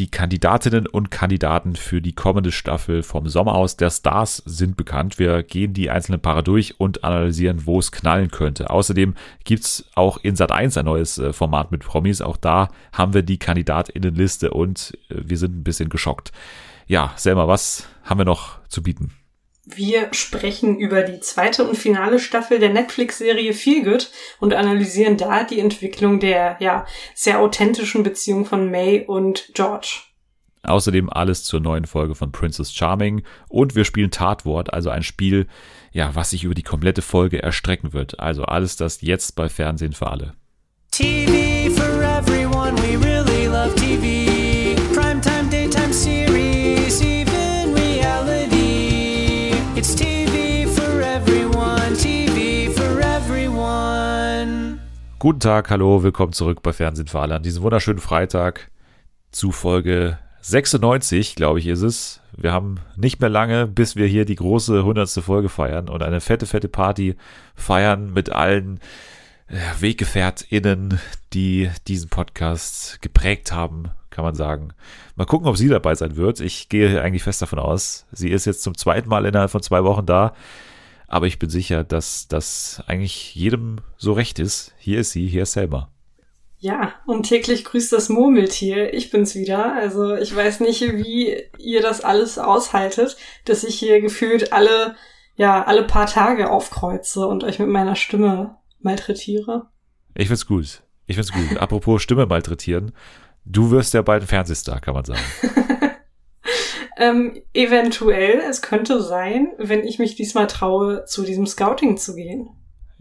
die Kandidatinnen und Kandidaten für die kommende Staffel vom Sommer aus der Stars sind bekannt. Wir gehen die einzelnen Paare durch und analysieren, wo es knallen könnte. Außerdem gibt's auch in Sat 1 ein neues äh, Format mit Promis. Auch da haben wir die Kandidatinnenliste und äh, wir sind ein bisschen geschockt. Ja, Selma, was haben wir noch zu bieten? Wir sprechen über die zweite und finale Staffel der Netflix-Serie Feel Good und analysieren da die Entwicklung der, ja, sehr authentischen Beziehung von May und George. Außerdem alles zur neuen Folge von Princess Charming und wir spielen Tatwort, also ein Spiel, ja, was sich über die komplette Folge erstrecken wird. Also alles das jetzt bei Fernsehen für alle. TV for everyone, we really love TV. Guten Tag, hallo, willkommen zurück bei Fernsehen für alle an diesem wunderschönen Freitag zu Folge 96, glaube ich, ist es. Wir haben nicht mehr lange, bis wir hier die große 100. Folge feiern und eine fette, fette Party feiern mit allen WeggefährtInnen, die diesen Podcast geprägt haben, kann man sagen. Mal gucken, ob sie dabei sein wird. Ich gehe eigentlich fest davon aus. Sie ist jetzt zum zweiten Mal innerhalb von zwei Wochen da. Aber ich bin sicher, dass das eigentlich jedem so recht ist. Hier ist sie, hier ist Selma. Ja, und täglich grüßt das Murmeltier. Ich bin's wieder. Also ich weiß nicht, wie ihr das alles aushaltet, dass ich hier gefühlt alle, ja, alle paar Tage aufkreuze und euch mit meiner Stimme malträtiere. Ich find's gut. Ich find's gut. Apropos Stimme malträtieren. Du wirst ja bald ein Fernsehstar, kann man sagen. ähm, eventuell, es könnte sein, wenn ich mich diesmal traue, zu diesem Scouting zu gehen.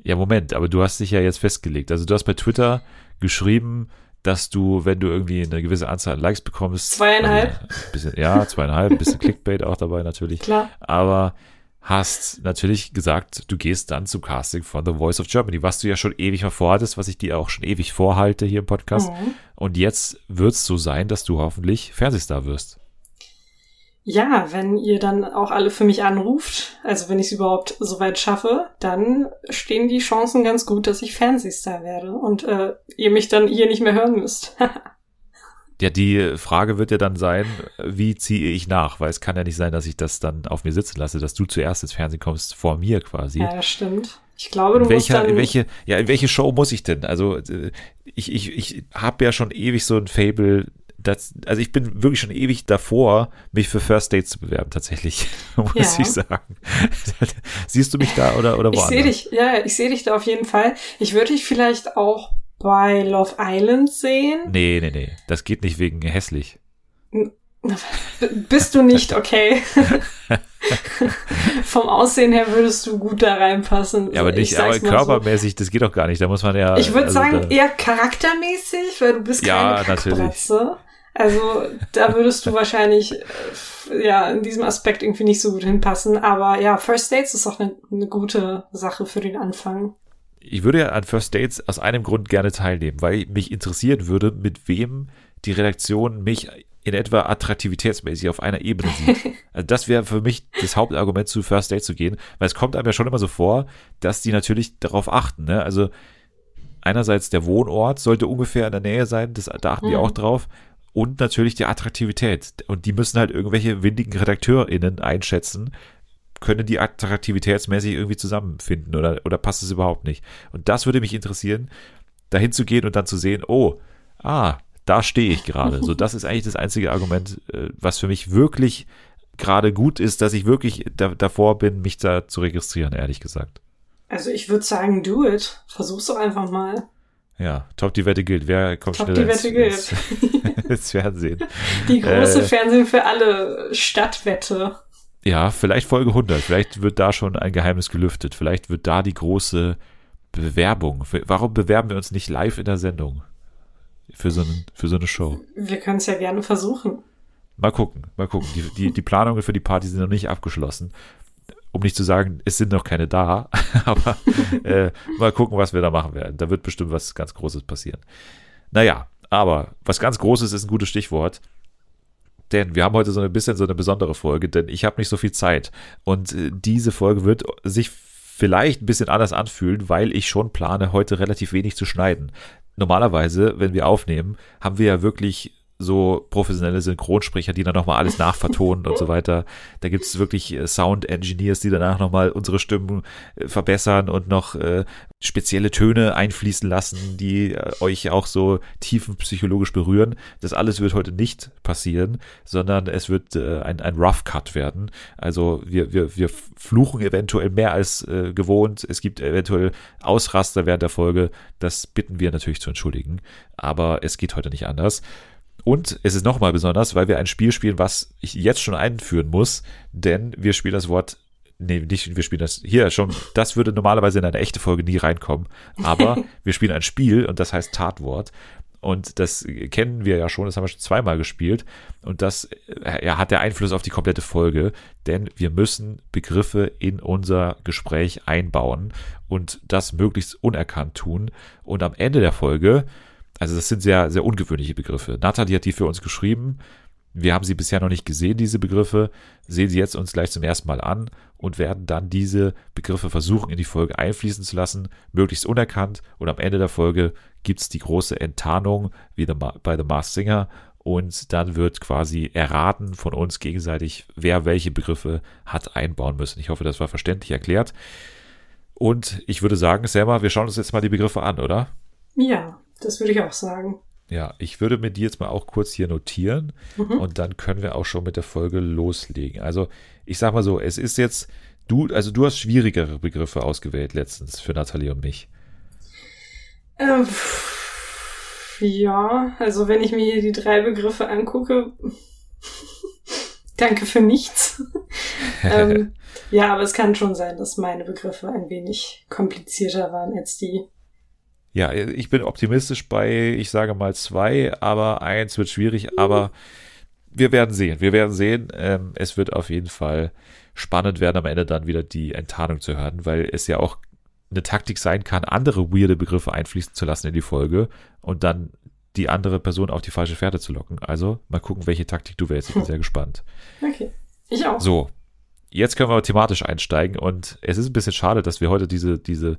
Ja, Moment, aber du hast dich ja jetzt festgelegt. Also du hast bei Twitter geschrieben, dass du, wenn du irgendwie eine gewisse Anzahl an Likes bekommst. Zweieinhalb. Also bisschen, ja, zweieinhalb, ein bisschen Clickbait auch dabei natürlich. Klar. Aber hast natürlich gesagt, du gehst dann zum Casting von The Voice of Germany, was du ja schon ewig mal vorhattest, was ich dir auch schon ewig vorhalte hier im Podcast. Mhm. Und jetzt wird es so sein, dass du hoffentlich Fernsehstar wirst. Ja, wenn ihr dann auch alle für mich anruft, also wenn ich es überhaupt so weit schaffe, dann stehen die Chancen ganz gut, dass ich Fernsehstar werde und äh, ihr mich dann hier nicht mehr hören müsst. ja, die Frage wird ja dann sein, wie ziehe ich nach? Weil es kann ja nicht sein, dass ich das dann auf mir sitzen lasse, dass du zuerst ins Fernsehen kommst, vor mir quasi. Ja, stimmt. Ich glaube, du in welcher, musst dann in welche, ja, in welche Show muss ich denn? Also äh, ich, ich, ich habe ja schon ewig so ein Fable das, also ich bin wirklich schon ewig davor, mich für First Dates zu bewerben, tatsächlich, muss ja. ich sagen. Siehst du mich da oder, oder woanders? Ich sehe dich, ja, ich sehe dich da auf jeden Fall. Ich würde dich vielleicht auch bei Love Island sehen. Nee, nee, nee. Das geht nicht wegen hässlich. Bist du nicht, okay. Vom Aussehen her würdest du gut da reinpassen. Ja, aber nicht, aber körpermäßig, so. das geht doch gar nicht. Da muss man ja. Ich würde also sagen, eher charaktermäßig, weil du bist keine ja, natürlich. Also da würdest du wahrscheinlich äh, ja in diesem Aspekt irgendwie nicht so gut hinpassen. Aber ja, First Dates ist auch eine, eine gute Sache für den Anfang. Ich würde ja an First Dates aus einem Grund gerne teilnehmen, weil mich interessieren würde, mit wem die Redaktion mich in etwa attraktivitätsmäßig auf einer Ebene sieht. Also das wäre für mich das Hauptargument zu First Date zu gehen, weil es kommt einem ja schon immer so vor, dass die natürlich darauf achten. Ne? Also einerseits der Wohnort sollte ungefähr in der Nähe sein, das, da achten mhm. die auch drauf und natürlich die Attraktivität. Und die müssen halt irgendwelche windigen RedakteurInnen einschätzen, können die attraktivitätsmäßig irgendwie zusammenfinden oder, oder passt es überhaupt nicht? Und das würde mich interessieren, dahin zu gehen und dann zu sehen, oh, ah, da stehe ich gerade. So, das ist eigentlich das einzige Argument, äh, was für mich wirklich gerade gut ist, dass ich wirklich da, davor bin, mich da zu registrieren, ehrlich gesagt. Also ich würde sagen, do it. Versuch's doch einfach mal. Ja, top die Wette gilt. Wer kommt top schneller die Wette ins, gilt. ins, Fernsehen? Die große äh, Fernsehen für alle Stadtwette. Ja, vielleicht Folge 100. Vielleicht wird da schon ein Geheimnis gelüftet. Vielleicht wird da die große Bewerbung. Warum bewerben wir uns nicht live in der Sendung? Für so, einen, für so eine Show. Wir können es ja gerne versuchen. Mal gucken, mal gucken. Die, die, die Planungen für die Party sind noch nicht abgeschlossen um nicht zu sagen, es sind noch keine da, aber äh, mal gucken, was wir da machen werden. Da wird bestimmt was ganz Großes passieren. Naja, aber was ganz Großes ist ein gutes Stichwort. Denn wir haben heute so ein bisschen so eine besondere Folge, denn ich habe nicht so viel Zeit. Und äh, diese Folge wird sich vielleicht ein bisschen anders anfühlen, weil ich schon plane, heute relativ wenig zu schneiden. Normalerweise, wenn wir aufnehmen, haben wir ja wirklich so professionelle Synchronsprecher, die dann nochmal alles nachvertonen und so weiter. Da gibt's wirklich äh, Sound-Engineers, die danach nochmal unsere Stimmen äh, verbessern und noch äh, spezielle Töne einfließen lassen, die äh, euch auch so tiefenpsychologisch berühren. Das alles wird heute nicht passieren, sondern es wird äh, ein, ein Rough Cut werden. Also wir, wir, wir fluchen eventuell mehr als äh, gewohnt. Es gibt eventuell Ausraster während der Folge. Das bitten wir natürlich zu entschuldigen. Aber es geht heute nicht anders. Und es ist nochmal besonders, weil wir ein Spiel spielen, was ich jetzt schon einführen muss, denn wir spielen das Wort, nee, nicht, wir spielen das, hier schon, das würde normalerweise in eine echte Folge nie reinkommen, aber wir spielen ein Spiel und das heißt Tatwort. Und das kennen wir ja schon, das haben wir schon zweimal gespielt. Und das äh, ja, hat der Einfluss auf die komplette Folge, denn wir müssen Begriffe in unser Gespräch einbauen und das möglichst unerkannt tun. Und am Ende der Folge also das sind sehr, sehr ungewöhnliche Begriffe. Nathalie hat die für uns geschrieben. Wir haben sie bisher noch nicht gesehen, diese Begriffe, sehen sie jetzt uns gleich zum ersten Mal an und werden dann diese Begriffe versuchen, in die Folge einfließen zu lassen, möglichst unerkannt. Und am Ende der Folge gibt es die große Enttarnung, wie bei The Masked Singer. Und dann wird quasi erraten von uns gegenseitig, wer welche Begriffe hat einbauen müssen. Ich hoffe, das war verständlich erklärt. Und ich würde sagen, Selma, wir schauen uns jetzt mal die Begriffe an, oder? Ja, das würde ich auch sagen. Ja, ich würde mir die jetzt mal auch kurz hier notieren mhm. und dann können wir auch schon mit der Folge loslegen. Also, ich sag mal so, es ist jetzt, du, also du hast schwierigere Begriffe ausgewählt letztens für Nathalie und mich. Ähm, ja, also wenn ich mir hier die drei Begriffe angucke, danke für nichts. ähm, ja, aber es kann schon sein, dass meine Begriffe ein wenig komplizierter waren als die ja, ich bin optimistisch bei, ich sage mal zwei, aber eins wird schwierig, aber wir werden sehen. Wir werden sehen. Ähm, es wird auf jeden Fall spannend werden, am Ende dann wieder die Enttarnung zu hören, weil es ja auch eine Taktik sein kann, andere weirde Begriffe einfließen zu lassen in die Folge und dann die andere Person auf die falsche Fährte zu locken. Also mal gucken, welche Taktik du wählst. Ich bin sehr gespannt. Okay. Ich auch. So. Jetzt können wir thematisch einsteigen und es ist ein bisschen schade, dass wir heute diese, diese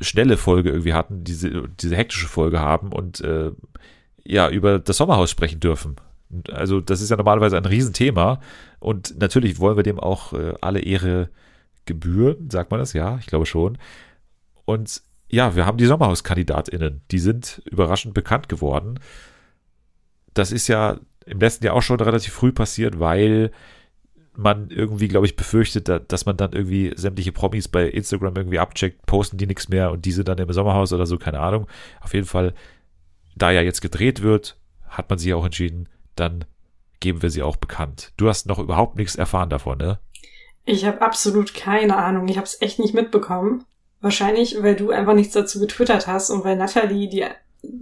schnelle Folge irgendwie hatten, diese, diese hektische Folge haben und äh, ja, über das Sommerhaus sprechen dürfen. Also, das ist ja normalerweise ein Riesenthema und natürlich wollen wir dem auch äh, alle Ehre gebühren, sagt man das? Ja, ich glaube schon. Und ja, wir haben die SommerhauskandidatInnen, die sind überraschend bekannt geworden. Das ist ja im letzten Jahr auch schon relativ früh passiert, weil man irgendwie, glaube ich, befürchtet, dass man dann irgendwie sämtliche Promis bei Instagram irgendwie abcheckt, posten die nichts mehr und diese dann im Sommerhaus oder so, keine Ahnung. Auf jeden Fall, da ja jetzt gedreht wird, hat man sich auch entschieden, dann geben wir sie auch bekannt. Du hast noch überhaupt nichts erfahren davon, ne? Ich habe absolut keine Ahnung. Ich habe es echt nicht mitbekommen. Wahrscheinlich, weil du einfach nichts dazu getwittert hast und weil Natalie, die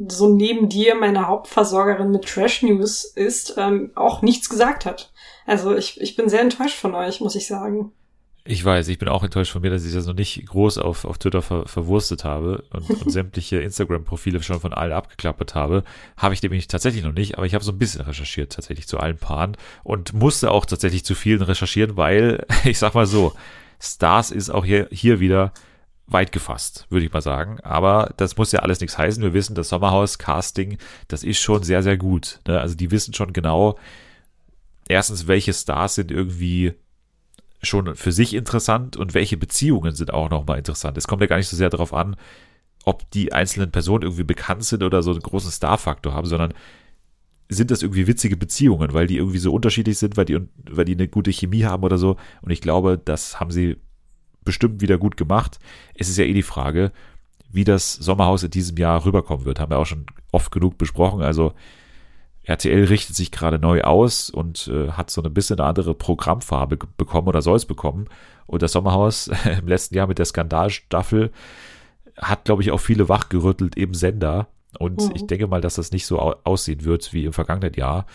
so neben dir meine Hauptversorgerin mit Trash News ist, ähm, auch nichts gesagt hat. Also ich, ich bin sehr enttäuscht von euch, muss ich sagen. Ich weiß, ich bin auch enttäuscht von mir, dass ich das noch nicht groß auf, auf Twitter ver, verwurstet habe und, und sämtliche Instagram-Profile schon von allen abgeklappert habe. Habe ich nämlich tatsächlich noch nicht, aber ich habe so ein bisschen recherchiert tatsächlich zu allen Paaren und musste auch tatsächlich zu vielen recherchieren, weil, ich sag mal so, Stars ist auch hier, hier wieder weit gefasst, würde ich mal sagen. Aber das muss ja alles nichts heißen. Wir wissen, das Sommerhaus-Casting, das ist schon sehr, sehr gut. Ne? Also die wissen schon genau, erstens, welche Stars sind irgendwie schon für sich interessant und welche Beziehungen sind auch nochmal interessant. Es kommt ja gar nicht so sehr darauf an, ob die einzelnen Personen irgendwie bekannt sind oder so einen großen Star-Faktor haben, sondern sind das irgendwie witzige Beziehungen, weil die irgendwie so unterschiedlich sind, weil die, weil die eine gute Chemie haben oder so. Und ich glaube, das haben sie bestimmt wieder gut gemacht. Es ist ja eh die Frage, wie das Sommerhaus in diesem Jahr rüberkommen wird. Haben wir auch schon oft genug besprochen. Also RTL richtet sich gerade neu aus und äh, hat so ein bisschen eine andere Programmfarbe bekommen oder soll es bekommen. Und das Sommerhaus im letzten Jahr mit der Skandalstaffel hat, glaube ich, auch viele wachgerüttelt im Sender. Und mhm. ich denke mal, dass das nicht so aussehen wird wie im vergangenen Jahr.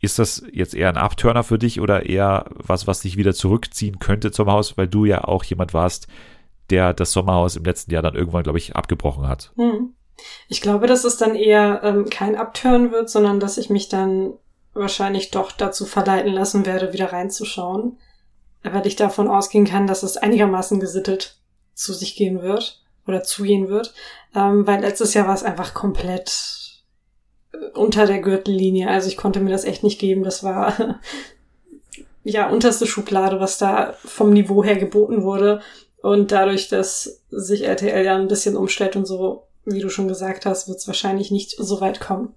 Ist das jetzt eher ein Abturner für dich oder eher was, was dich wieder zurückziehen könnte zum Haus, weil du ja auch jemand warst, der das Sommerhaus im letzten Jahr dann irgendwann, glaube ich, abgebrochen hat? Mhm. Ich glaube, dass es dann eher ähm, kein Abturn wird, sondern dass ich mich dann wahrscheinlich doch dazu verleiten lassen werde, wieder reinzuschauen. Weil ich davon ausgehen kann, dass es einigermaßen gesittet zu sich gehen wird oder zugehen wird. Ähm, weil letztes Jahr war es einfach komplett unter der Gürtellinie. Also ich konnte mir das echt nicht geben. Das war ja unterste Schublade, was da vom Niveau her geboten wurde. Und dadurch, dass sich RTL ja ein bisschen umstellt und so, wie du schon gesagt hast, wird es wahrscheinlich nicht so weit kommen,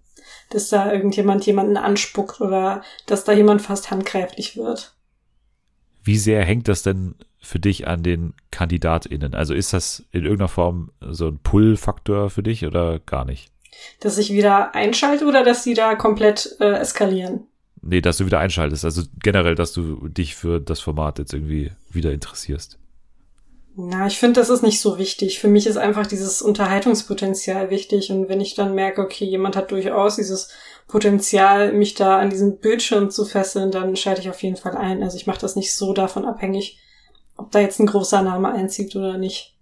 dass da irgendjemand jemanden anspuckt oder dass da jemand fast handgreiflich wird. Wie sehr hängt das denn für dich an den KandidatInnen? Also ist das in irgendeiner Form so ein Pull-Faktor für dich oder gar nicht? Dass ich wieder einschalte oder dass die da komplett äh, eskalieren? Nee, dass du wieder einschaltest. Also generell, dass du dich für das Format jetzt irgendwie wieder interessierst. Na, ich finde, das ist nicht so wichtig. Für mich ist einfach dieses Unterhaltungspotenzial wichtig. Und wenn ich dann merke, okay, jemand hat durchaus dieses Potenzial, mich da an diesem Bildschirm zu fesseln, dann schalte ich auf jeden Fall ein. Also ich mache das nicht so davon abhängig, ob da jetzt ein großer Name einzieht oder nicht.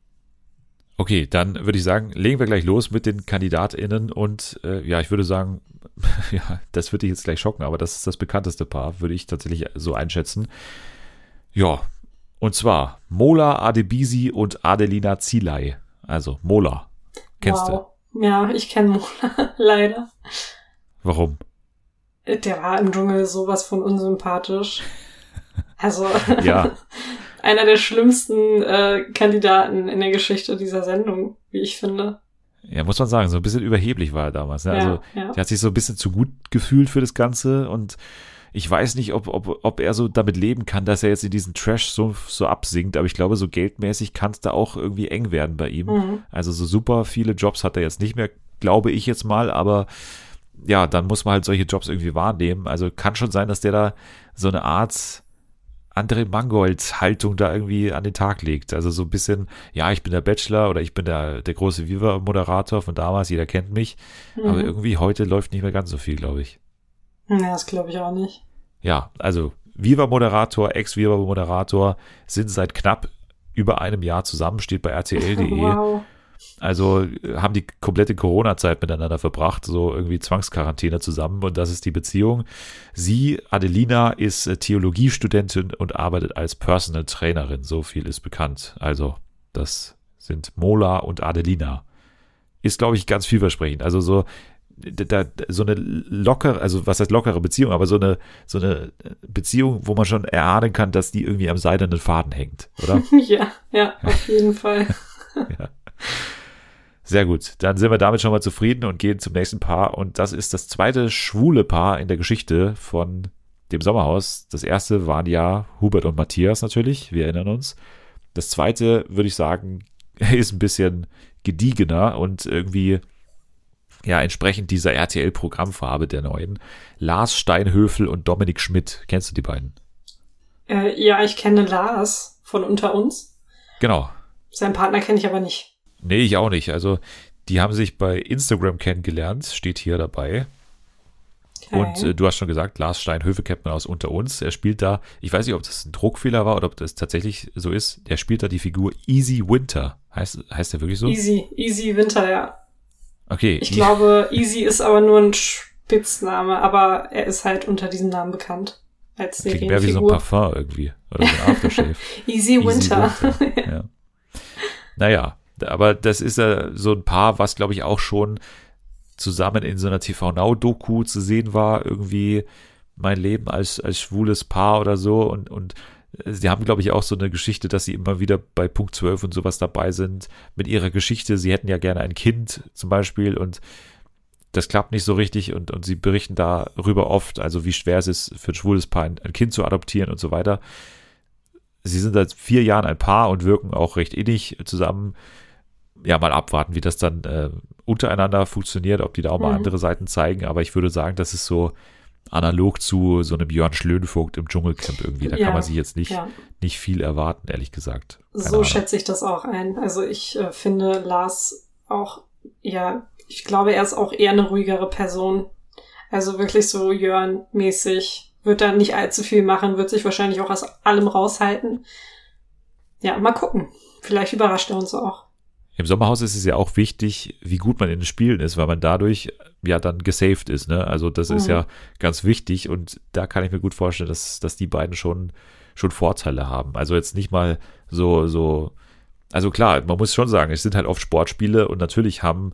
Okay, dann würde ich sagen, legen wir gleich los mit den KandidatInnen und äh, ja, ich würde sagen, ja, das würde dich jetzt gleich schocken, aber das ist das bekannteste Paar, würde ich tatsächlich so einschätzen. Ja, und zwar Mola Adebisi und Adelina Zilay. Also Mola. Kennst wow. du? Ja, ich kenne Mola, leider. Warum? Der war im Dschungel sowas von unsympathisch. Also, ja. einer der schlimmsten äh, Kandidaten in der Geschichte dieser Sendung, wie ich finde. Ja, muss man sagen, so ein bisschen überheblich war er damals. Ne? Ja, also, ja. der hat sich so ein bisschen zu gut gefühlt für das Ganze und ich weiß nicht, ob, ob, ob er so damit leben kann, dass er jetzt in diesen Trash so, so absinkt, aber ich glaube, so geldmäßig kann es da auch irgendwie eng werden bei ihm. Mhm. Also so super viele Jobs hat er jetzt nicht mehr, glaube ich jetzt mal, aber ja, dann muss man halt solche Jobs irgendwie wahrnehmen. Also kann schon sein, dass der da so eine Art André Mangolds Haltung da irgendwie an den Tag legt. Also so ein bisschen, ja, ich bin der Bachelor oder ich bin der, der große Viva-Moderator von damals, jeder kennt mich. Mhm. Aber irgendwie heute läuft nicht mehr ganz so viel, glaube ich. Ja, das glaube ich auch nicht. Ja, also Viva-Moderator, Ex-Viva-Moderator sind seit knapp über einem Jahr zusammen, steht bei RTL.de. wow. Also äh, haben die komplette Corona-Zeit miteinander verbracht, so irgendwie Zwangsquarantäne zusammen und das ist die Beziehung. Sie, Adelina, ist äh, Theologiestudentin und arbeitet als Personal Trainerin, so viel ist bekannt. Also das sind Mola und Adelina. Ist, glaube ich, ganz vielversprechend. Also so da, so eine lockere, also was heißt lockere Beziehung, aber so eine, so eine Beziehung, wo man schon erahnen kann, dass die irgendwie am seidenen Faden hängt, oder? ja, ja, auf jeden Fall. ja. Sehr gut. Dann sind wir damit schon mal zufrieden und gehen zum nächsten Paar. Und das ist das zweite schwule Paar in der Geschichte von dem Sommerhaus. Das erste waren ja Hubert und Matthias natürlich. Wir erinnern uns. Das zweite, würde ich sagen, ist ein bisschen gediegener und irgendwie ja, entsprechend dieser RTL-Programmfarbe der neuen. Lars Steinhöfel und Dominik Schmidt. Kennst du die beiden? Äh, ja, ich kenne Lars von unter uns. Genau. Seinen Partner kenne ich aber nicht. Nee, ich auch nicht. Also, die haben sich bei Instagram kennengelernt, steht hier dabei. Okay. Und äh, du hast schon gesagt, Lars Steinhöfe kennt man aus unter uns. Er spielt da, ich weiß nicht, ob das ein Druckfehler war oder ob das tatsächlich so ist. Der spielt da die Figur Easy Winter. Heißt, heißt der wirklich so? Easy, Easy Winter, ja. Okay. Ich glaube, Easy ist aber nur ein Spitzname, aber er ist halt unter diesem Namen bekannt. Als Klingt mehr wie so ein Parfum irgendwie. Oder so ein Aftershave. Easy, Easy Winter. Winter. ja. Naja, aber das ist ja so ein Paar, was glaube ich auch schon zusammen in so einer TV Now Doku zu sehen war, irgendwie mein Leben als, als schwules Paar oder so und, und Sie haben, glaube ich, auch so eine Geschichte, dass sie immer wieder bei Punkt 12 und sowas dabei sind mit ihrer Geschichte. Sie hätten ja gerne ein Kind zum Beispiel und das klappt nicht so richtig und, und sie berichten darüber oft, also wie schwer es ist für ein schwules Paar ein, ein Kind zu adoptieren und so weiter. Sie sind seit vier Jahren ein Paar und wirken auch recht innig zusammen. Ja, mal abwarten, wie das dann äh, untereinander funktioniert, ob die da auch mal mhm. andere Seiten zeigen. Aber ich würde sagen, das ist so analog zu so einem Björn Schlönvogt im Dschungelcamp irgendwie. Da ja, kann man sich jetzt nicht, ja. nicht viel erwarten, ehrlich gesagt. Keine so Ahnung. schätze ich das auch ein. Also ich äh, finde Lars auch, ja, ich glaube, er ist auch eher eine ruhigere Person. Also wirklich so Jörn-mäßig. Wird da nicht allzu viel machen, wird sich wahrscheinlich auch aus allem raushalten. Ja, mal gucken. Vielleicht überrascht er uns auch. Im Sommerhaus ist es ja auch wichtig, wie gut man in den Spielen ist, weil man dadurch ja dann gesaved ist. Ne? Also das mhm. ist ja ganz wichtig und da kann ich mir gut vorstellen, dass, dass die beiden schon, schon Vorteile haben. Also jetzt nicht mal so, so, also klar, man muss schon sagen, es sind halt oft Sportspiele und natürlich haben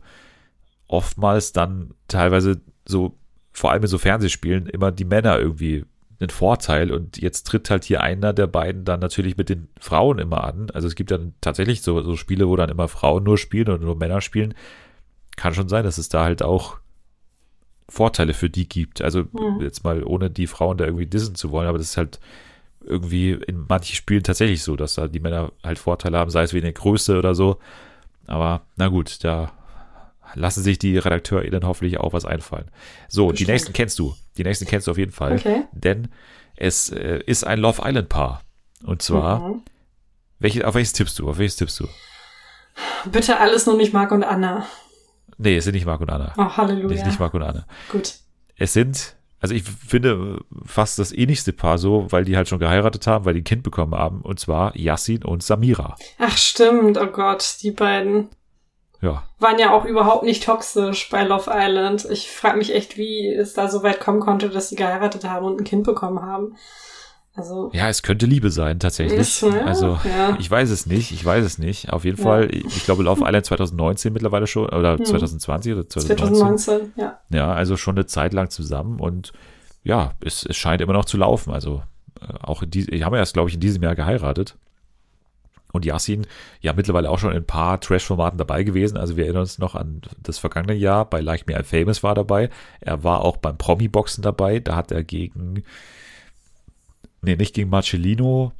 oftmals dann teilweise so, vor allem in so Fernsehspielen, immer die Männer irgendwie einen Vorteil und jetzt tritt halt hier einer der beiden dann natürlich mit den Frauen immer an. Also es gibt dann tatsächlich so, so Spiele, wo dann immer Frauen nur spielen und nur Männer spielen. Kann schon sein, dass es da halt auch Vorteile für die gibt. Also mhm. jetzt mal ohne die Frauen da irgendwie dissen zu wollen, aber das ist halt irgendwie in manchen Spielen tatsächlich so, dass da die Männer halt Vorteile haben, sei es wegen der Größe oder so. Aber na gut, da lassen sich die RedakteurInnen hoffentlich auch was einfallen. So, Bestimmt. die nächsten kennst du. Die nächsten kennst du auf jeden Fall. Okay. Denn es äh, ist ein Love Island Paar. Und zwar, mhm. welche, auf welches tippst du? Auf welches tippst du? Bitte alles nur nicht Marc und Anna. Nee, es sind nicht Marc und Anna. Oh, Halleluja. Es sind nicht Marc und Anna. Gut. Es sind, also ich finde fast das ähnlichste Paar so, weil die halt schon geheiratet haben, weil die ein Kind bekommen haben. Und zwar Yassin und Samira. Ach stimmt, oh Gott, die beiden ja. waren ja auch überhaupt nicht toxisch bei Love Island. Ich frage mich echt, wie es da so weit kommen konnte, dass sie geheiratet haben und ein Kind bekommen haben. Also, ja, es könnte Liebe sein, tatsächlich. Ist, ne? Also, ja. ich weiß es nicht, ich weiß es nicht. Auf jeden ja. Fall, ich glaube, Love Island 2019 mittlerweile schon, oder hm. 2020 oder 2019. 2019, ja. Ja, also schon eine Zeit lang zusammen und ja, es, es scheint immer noch zu laufen. Also, äh, auch in die, haben wir erst, glaube ich, in diesem Jahr geheiratet. Und Yassin, ja, mittlerweile auch schon in ein paar Trash-Formaten dabei gewesen. Also wir erinnern uns noch an das vergangene Jahr. Bei Like Me I'm Famous war dabei. Er war auch beim Promi-Boxen dabei. Da hat er gegen, nee, nicht gegen Marcellino,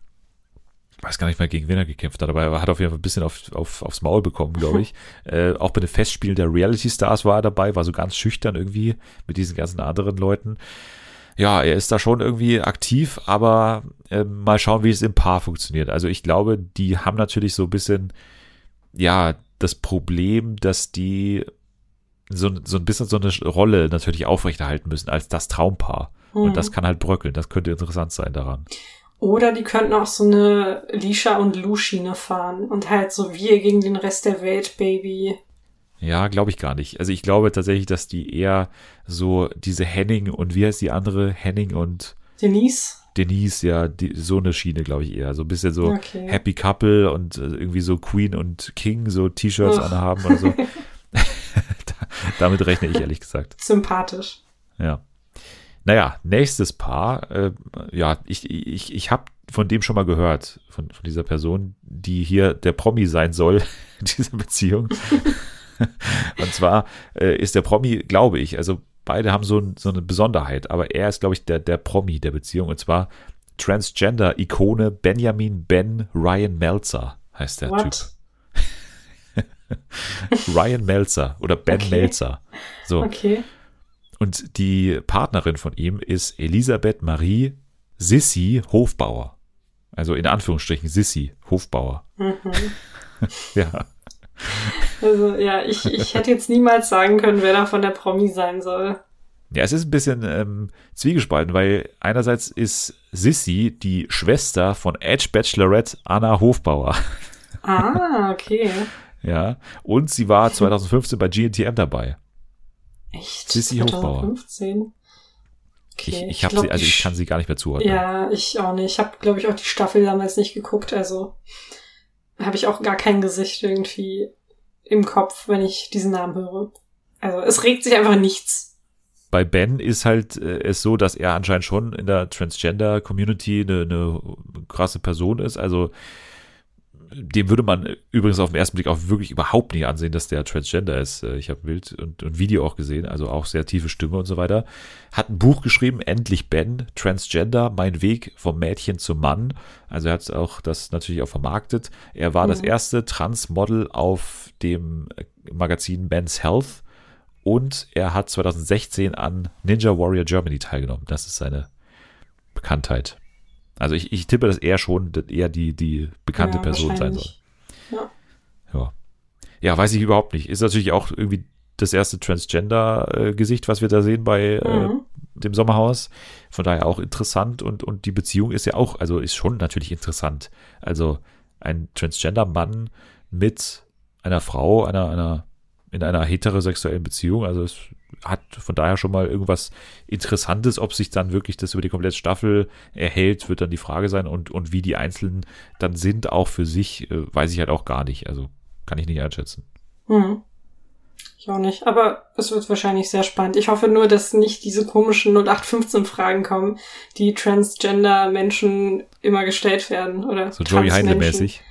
ich weiß gar nicht mehr, gegen wen er gekämpft hat, aber er hat auf jeden Fall ein bisschen auf, auf, aufs Maul bekommen, glaube ich. äh, auch bei den Festspielen der Reality Stars war er dabei, war so ganz schüchtern irgendwie mit diesen ganzen anderen Leuten ja, er ist da schon irgendwie aktiv, aber äh, mal schauen, wie es im Paar funktioniert. Also ich glaube, die haben natürlich so ein bisschen, ja, das Problem, dass die so, so ein bisschen so eine Rolle natürlich aufrechterhalten müssen als das Traumpaar. Mhm. Und das kann halt bröckeln. Das könnte interessant sein daran. Oder die könnten auch so eine Lisha und Lu-Schiene fahren und halt so wir gegen den Rest der Welt, Baby. Ja, glaube ich gar nicht. Also ich glaube tatsächlich, dass die eher so diese Henning und wie heißt die andere? Henning und Denise. Denise, ja, die, so eine Schiene, glaube ich eher. So ein bisschen so okay. Happy Couple und äh, irgendwie so Queen und King so T-Shirts anhaben oder so. Damit rechne ich ehrlich gesagt. Sympathisch. Ja. Naja, nächstes Paar. Äh, ja, ich, ich, ich habe von dem schon mal gehört, von, von dieser Person, die hier der Promi sein soll in dieser Beziehung. Und zwar äh, ist der Promi, glaube ich, also beide haben so, so eine Besonderheit, aber er ist, glaube ich, der, der Promi der Beziehung. Und zwar Transgender-Ikone Benjamin Ben Ryan Melzer heißt der What? Typ. Ryan Melzer oder Ben okay. Melzer. So. Okay. Und die Partnerin von ihm ist Elisabeth Marie Sissi Hofbauer. Also in Anführungsstrichen Sissi Hofbauer. Mhm. ja. Also ja, ich, ich hätte jetzt niemals sagen können, wer da von der Promi sein soll. Ja, es ist ein bisschen ähm, zwiegespalten, weil einerseits ist Sissy die Schwester von Edge Bachelorette Anna Hofbauer. Ah, okay. ja, und sie war 2015 bei GNTM dabei. Echt? Sissy 2015? Hofbauer. Okay, ich, ich habe sie, also ich kann sie gar nicht mehr zuordnen. Ja, ich auch nicht. Ich habe, glaube ich, auch die Staffel damals nicht geguckt, also habe ich auch gar kein Gesicht irgendwie im Kopf, wenn ich diesen Namen höre. Also es regt sich einfach nichts. Bei Ben ist halt äh, es so, dass er anscheinend schon in der Transgender-Community eine, eine krasse Person ist. Also dem würde man übrigens auf den ersten Blick auch wirklich überhaupt nicht ansehen, dass der Transgender ist. Äh, ich habe Bild und, und Video auch gesehen, also auch sehr tiefe Stimme und so weiter. Hat ein Buch geschrieben, Endlich Ben, Transgender, mein Weg vom Mädchen zum Mann. Also er hat auch das natürlich auch vermarktet. Er war mhm. das erste Transmodel auf dem Magazin Men's Health und er hat 2016 an Ninja Warrior Germany teilgenommen. Das ist seine Bekanntheit. Also ich, ich tippe, dass er schon eher die, die bekannte ja, Person sein soll. Ja. ja. Ja, weiß ich überhaupt nicht. Ist natürlich auch irgendwie das erste Transgender-Gesicht, was wir da sehen bei äh, mhm. äh, dem Sommerhaus. Von daher auch interessant und, und die Beziehung ist ja auch, also ist schon natürlich interessant. Also ein Transgender-Mann mit einer Frau, einer, einer, in einer heterosexuellen Beziehung. Also es hat von daher schon mal irgendwas Interessantes. Ob sich dann wirklich das über die komplette Staffel erhält, wird dann die Frage sein. Und, und wie die Einzelnen dann sind, auch für sich, äh, weiß ich halt auch gar nicht. Also kann ich nicht einschätzen. Hm. Ich auch nicht. Aber es wird wahrscheinlich sehr spannend. Ich hoffe nur, dass nicht diese komischen 0815-Fragen kommen, die Transgender-Menschen immer gestellt werden. Oder so Joey Heindle-mäßig.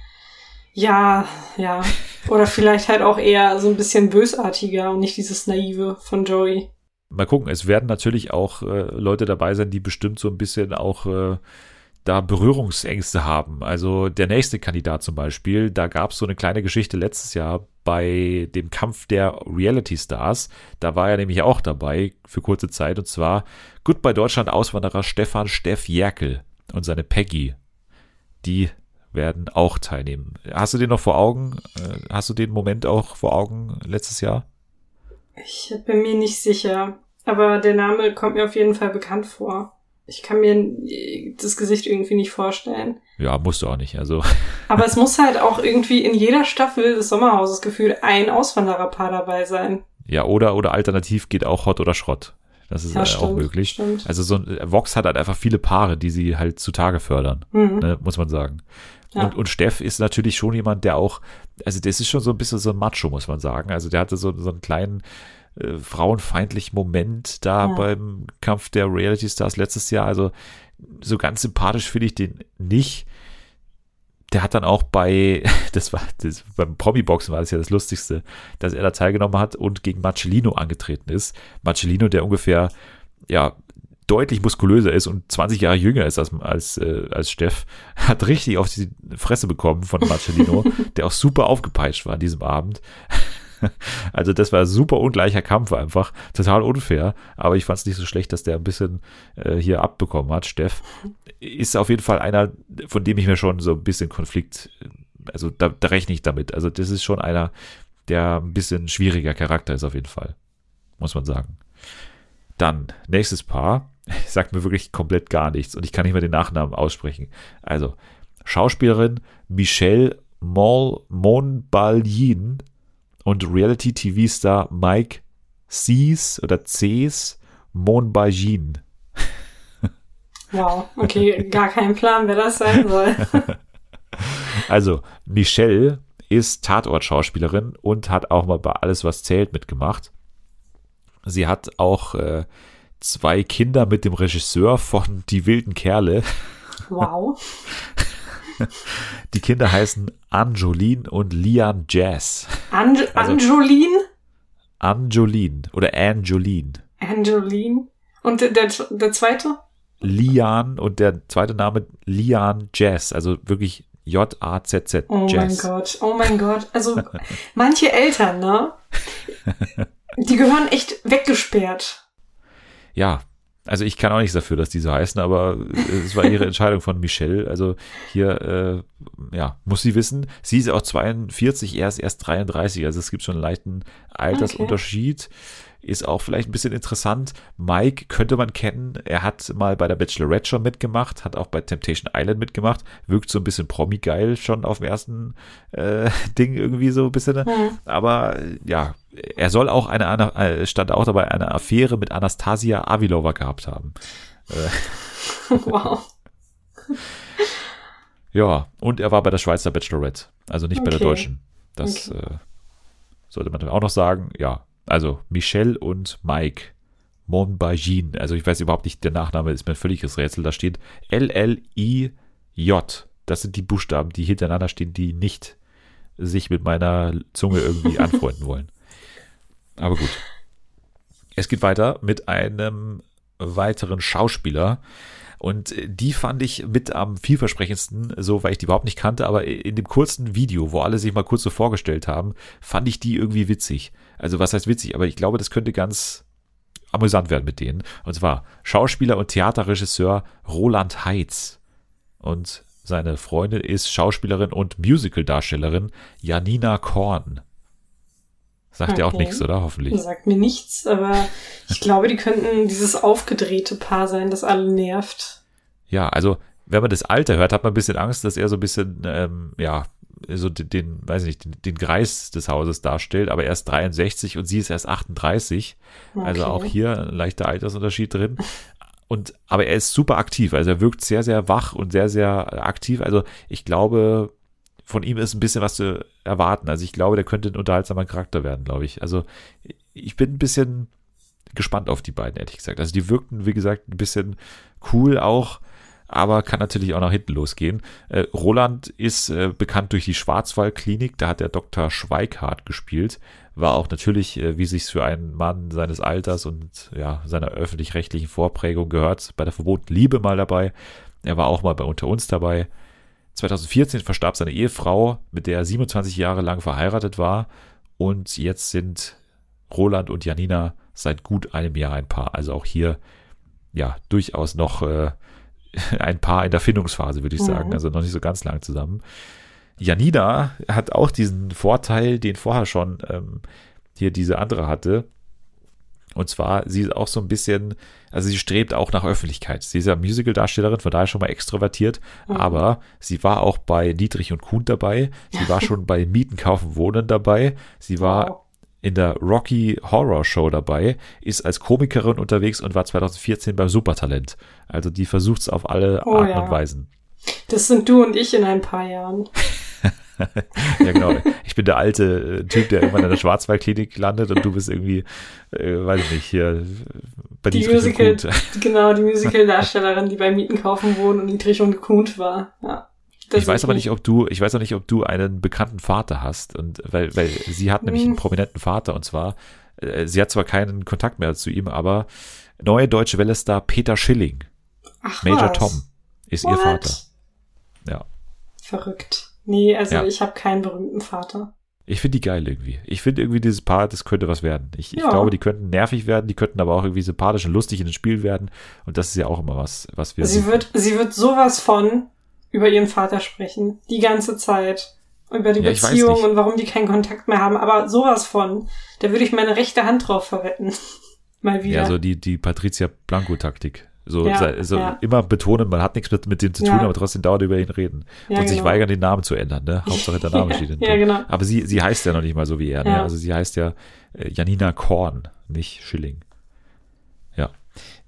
Ja, ja. Oder vielleicht halt auch eher so ein bisschen bösartiger und nicht dieses Naive von Joey. Mal gucken, es werden natürlich auch äh, Leute dabei sein, die bestimmt so ein bisschen auch äh, da Berührungsängste haben. Also der nächste Kandidat zum Beispiel, da gab es so eine kleine Geschichte letztes Jahr bei dem Kampf der Reality Stars. Da war er nämlich auch dabei für kurze Zeit und zwar Goodbye Deutschland Auswanderer Stefan Steff Jerkel und seine Peggy. Die werden auch teilnehmen. Hast du den noch vor Augen? Äh, hast du den Moment auch vor Augen letztes Jahr? Ich bin mir nicht sicher, aber der Name kommt mir auf jeden Fall bekannt vor. Ich kann mir das Gesicht irgendwie nicht vorstellen. Ja, musst du auch nicht. Also. Aber es muss halt auch irgendwie in jeder Staffel des Sommerhauses gefühlt ein Auswandererpaar dabei sein. Ja, oder, oder alternativ geht auch Hot oder Schrott. Das ist ja, halt stimmt, auch möglich. Stimmt. Also so ein Vox hat halt einfach viele Paare, die sie halt zutage fördern, mhm. ne, muss man sagen. Ja. Und, und Steff ist natürlich schon jemand, der auch, also das ist schon so ein bisschen so ein Macho, muss man sagen. Also der hatte so, so einen kleinen äh, frauenfeindlichen Moment da ja. beim Kampf der Reality Stars letztes Jahr. Also so ganz sympathisch finde ich den nicht. Der hat dann auch bei, das war, das, beim Promi-Boxen war das ja das Lustigste, dass er da teilgenommen hat und gegen Marcellino angetreten ist. Marcellino, der ungefähr, ja, deutlich muskulöser ist und 20 Jahre jünger ist als, als, äh, als Steff, hat richtig auf die Fresse bekommen von Marcellino, der auch super aufgepeitscht war an diesem Abend. Also das war super ungleicher Kampf einfach, total unfair, aber ich fand es nicht so schlecht, dass der ein bisschen äh, hier abbekommen hat. Steff ist auf jeden Fall einer, von dem ich mir schon so ein bisschen Konflikt, also da, da rechne ich damit. Also das ist schon einer, der ein bisschen schwieriger Charakter ist auf jeden Fall, muss man sagen. Dann nächstes Paar, sagt mir wirklich komplett gar nichts und ich kann nicht mehr den Nachnamen aussprechen. Also, Schauspielerin Michelle Monbalyin und Reality-TV-Star Mike C's oder C's Monbalyin. Wow, okay, gar kein Plan, wer das sein soll. also, Michelle ist Tatort-Schauspielerin und hat auch mal bei Alles, was zählt mitgemacht. Sie hat auch äh, zwei Kinder mit dem Regisseur von Die wilden Kerle. Wow. Die Kinder heißen Anjolin und Lian Jazz. Ange also, Anjolin? Anjolin oder Anjolin. Anjolin. Und der, der zweite? Lian und der zweite Name Lian Jazz, also wirklich J-A-Z-Z. Oh Jazz. mein Gott, oh mein Gott. Also manche Eltern, ne? Die gehören echt weggesperrt ja, also ich kann auch nichts dafür, dass die so heißen, aber es war ihre Entscheidung von Michelle. Also hier, äh, ja, muss sie wissen. Sie ist auch 42, er ist erst 33, also es gibt schon einen leichten Altersunterschied. Okay ist auch vielleicht ein bisschen interessant. Mike könnte man kennen. Er hat mal bei der Bachelorette schon mitgemacht, hat auch bei Temptation Island mitgemacht. Wirkt so ein bisschen Promi-geil schon auf dem ersten äh, Ding irgendwie so ein bisschen. Mhm. Aber ja, er soll auch eine, eine, stand auch dabei, eine Affäre mit Anastasia Avilova gehabt haben. Äh. wow. ja, und er war bei der Schweizer Bachelorette, also nicht okay. bei der deutschen. Das okay. äh, sollte man auch noch sagen. Ja, also Michelle und Mike Monbajin. Also ich weiß überhaupt nicht, der Nachname ist mir ein völliges Rätsel. Da steht L-L-I-J. Das sind die Buchstaben, die hintereinander stehen, die nicht sich mit meiner Zunge irgendwie anfreunden wollen. Aber gut. Es geht weiter mit einem weiteren Schauspieler, und äh, die fand ich mit am vielversprechendsten, so weil ich die überhaupt nicht kannte, aber in dem kurzen Video, wo alle sich mal kurz so vorgestellt haben, fand ich die irgendwie witzig. Also was heißt witzig, aber ich glaube, das könnte ganz amüsant werden mit denen. Und zwar Schauspieler und Theaterregisseur Roland Heitz. Und seine Freundin ist Schauspielerin und Musicaldarstellerin Janina Korn. Sagt okay. dir auch nichts, oder? Hoffentlich. Sagt mir nichts, aber ich glaube, die könnten dieses aufgedrehte Paar sein, das alle nervt. Ja, also wenn man das Alter hört, hat man ein bisschen Angst, dass er so ein bisschen, ähm, ja, so den, den, weiß nicht, den, den Greis des Hauses darstellt, aber er ist 63 und sie ist erst 38. Okay. Also auch hier ein leichter Altersunterschied drin. Und, aber er ist super aktiv, also er wirkt sehr, sehr wach und sehr, sehr aktiv. Also ich glaube, von ihm ist ein bisschen was zu erwarten. Also ich glaube, der könnte ein unterhaltsamer Charakter werden, glaube ich. Also ich bin ein bisschen gespannt auf die beiden, ehrlich gesagt. Also die wirkten, wie gesagt, ein bisschen cool auch, aber kann natürlich auch nach hinten losgehen. Äh, Roland ist äh, bekannt durch die Schwarzwaldklinik, da hat der Dr. Schweighardt gespielt. War auch natürlich, äh, wie sich's für einen Mann seines Alters und ja, seiner öffentlich-rechtlichen Vorprägung gehört, bei der verbotenen Liebe mal dabei. Er war auch mal bei Unter uns dabei. 2014 verstarb seine Ehefrau, mit der er 27 Jahre lang verheiratet war. Und jetzt sind Roland und Janina seit gut einem Jahr ein Paar. Also auch hier, ja, durchaus noch äh, ein Paar in der Findungsphase, würde ich sagen. Mhm. Also noch nicht so ganz lang zusammen. Janina hat auch diesen Vorteil, den vorher schon ähm, hier diese andere hatte. Und zwar, sie ist auch so ein bisschen, also sie strebt auch nach Öffentlichkeit. Sie ist ja Musical-Darstellerin, von daher schon mal extrovertiert, mhm. aber sie war auch bei Dietrich und Kuhn dabei. Sie war schon bei Mieten, Kaufen, Wohnen dabei. Sie war wow in der Rocky Horror Show dabei, ist als Komikerin unterwegs und war 2014 beim Supertalent. Also die versucht es auf alle oh, Arten ja. und Weisen. Das sind du und ich in ein paar Jahren. ja, genau. Ich bin der alte äh, Typ, der irgendwann in der Schwarzwaldklinik landet und du bist irgendwie, äh, weiß ich nicht, hier bei die Musical, Genau, die Musical-Darstellerin, die bei Mieten kaufen wohnt und Dietrich und Kuhn war. Ja. Das ich weiß aber nicht, ob du, ich weiß auch nicht, ob du einen bekannten Vater hast und weil, weil sie hat nämlich einen hm. prominenten Vater und zwar, äh, sie hat zwar keinen Kontakt mehr zu ihm, aber neue deutsche Welle-Star Peter Schilling, Ach, Major was? Tom, ist What? ihr Vater. Ja. Verrückt. Nee, also ja. ich habe keinen berühmten Vater. Ich finde die geil irgendwie. Ich finde irgendwie dieses Paar, das könnte was werden. Ich, ja. ich, glaube, die könnten nervig werden, die könnten aber auch irgendwie sympathisch und lustig in den Spiel werden. Und das ist ja auch immer was, was wir. Sie wird, sie wird sowas von über ihren Vater sprechen. Die ganze Zeit. Über die ja, Beziehung und warum die keinen Kontakt mehr haben. Aber sowas von. Da würde ich meine rechte Hand drauf verwetten. Mal wieder. Ja, so die, die Patricia Blanco-Taktik. So, ja, so ja. immer betonen, man hat nichts mit, mit dem zu tun, ja. aber trotzdem dauernd über ihn reden. und genau. sich weigern, den Namen zu ändern, ne? Hauptsache der Name steht ja, genau. Aber sie, sie heißt ja noch nicht mal so wie er, ne? Also sie heißt ja äh, Janina Korn, nicht Schilling.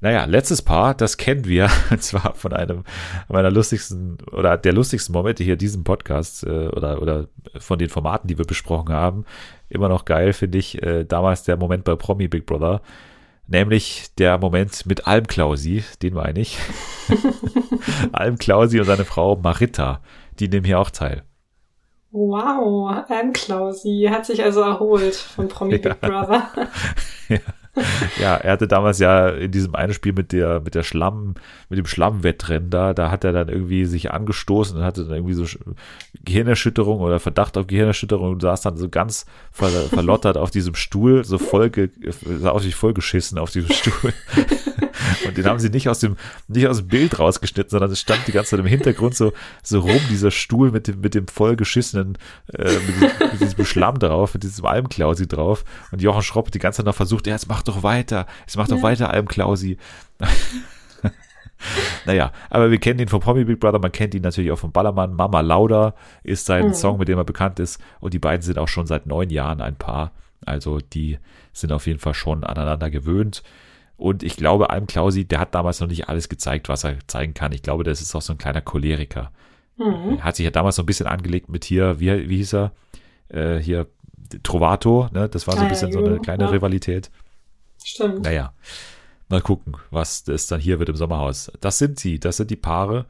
Naja, letztes Paar, das kennen wir, und zwar von einem meiner lustigsten oder der lustigsten Momente hier diesem Podcast äh, oder, oder von den Formaten, die wir besprochen haben. Immer noch geil, finde ich, äh, damals der Moment bei Promi Big Brother. Nämlich der Moment mit Alm Klausi, den meine ich. Alm Klausi und seine Frau Marita, die nehmen hier auch teil. Wow, Alm Klausi hat sich also erholt von Promi ja. Big Brother. ja ja, er hatte damals ja in diesem einen Spiel mit der, mit der Schlamm, mit dem Schlammwettrennen da, da hat er dann irgendwie sich angestoßen und hatte dann irgendwie so Gehirnerschütterung oder Verdacht auf Gehirnerschütterung und saß dann so ganz ver verlottert auf diesem Stuhl, so voll, sah aus wie voll geschissen auf diesem Stuhl. Und den haben sie nicht aus dem, nicht aus dem Bild rausgeschnitten, sondern es stand die ganze Zeit im Hintergrund so, so rum, dieser Stuhl mit dem, mit dem vollgeschissenen, äh, mit, diesem, mit diesem Schlamm drauf, mit diesem Almklausi drauf. Und Jochen Schropp die ganze Zeit noch versucht, ja, jetzt mach doch weiter, jetzt mach doch ja. weiter, Almklausi. naja, aber wir kennen ihn von Promi Big Brother, man kennt ihn natürlich auch von Ballermann. Mama Lauda ist sein mhm. Song, mit dem er bekannt ist. Und die beiden sind auch schon seit neun Jahren ein Paar. Also die sind auf jeden Fall schon aneinander gewöhnt. Und ich glaube, Alm Klausi, der hat damals noch nicht alles gezeigt, was er zeigen kann. Ich glaube, das ist auch so ein kleiner Choleriker. Mhm. Er hat sich ja damals so ein bisschen angelegt mit hier, wie, wie hieß er? Äh, hier Trovato, ne? Das war so ein bisschen so eine kleine ja. Rivalität. Stimmt. Naja, mal gucken, was das dann hier wird im Sommerhaus. Das sind sie, das sind die Paare.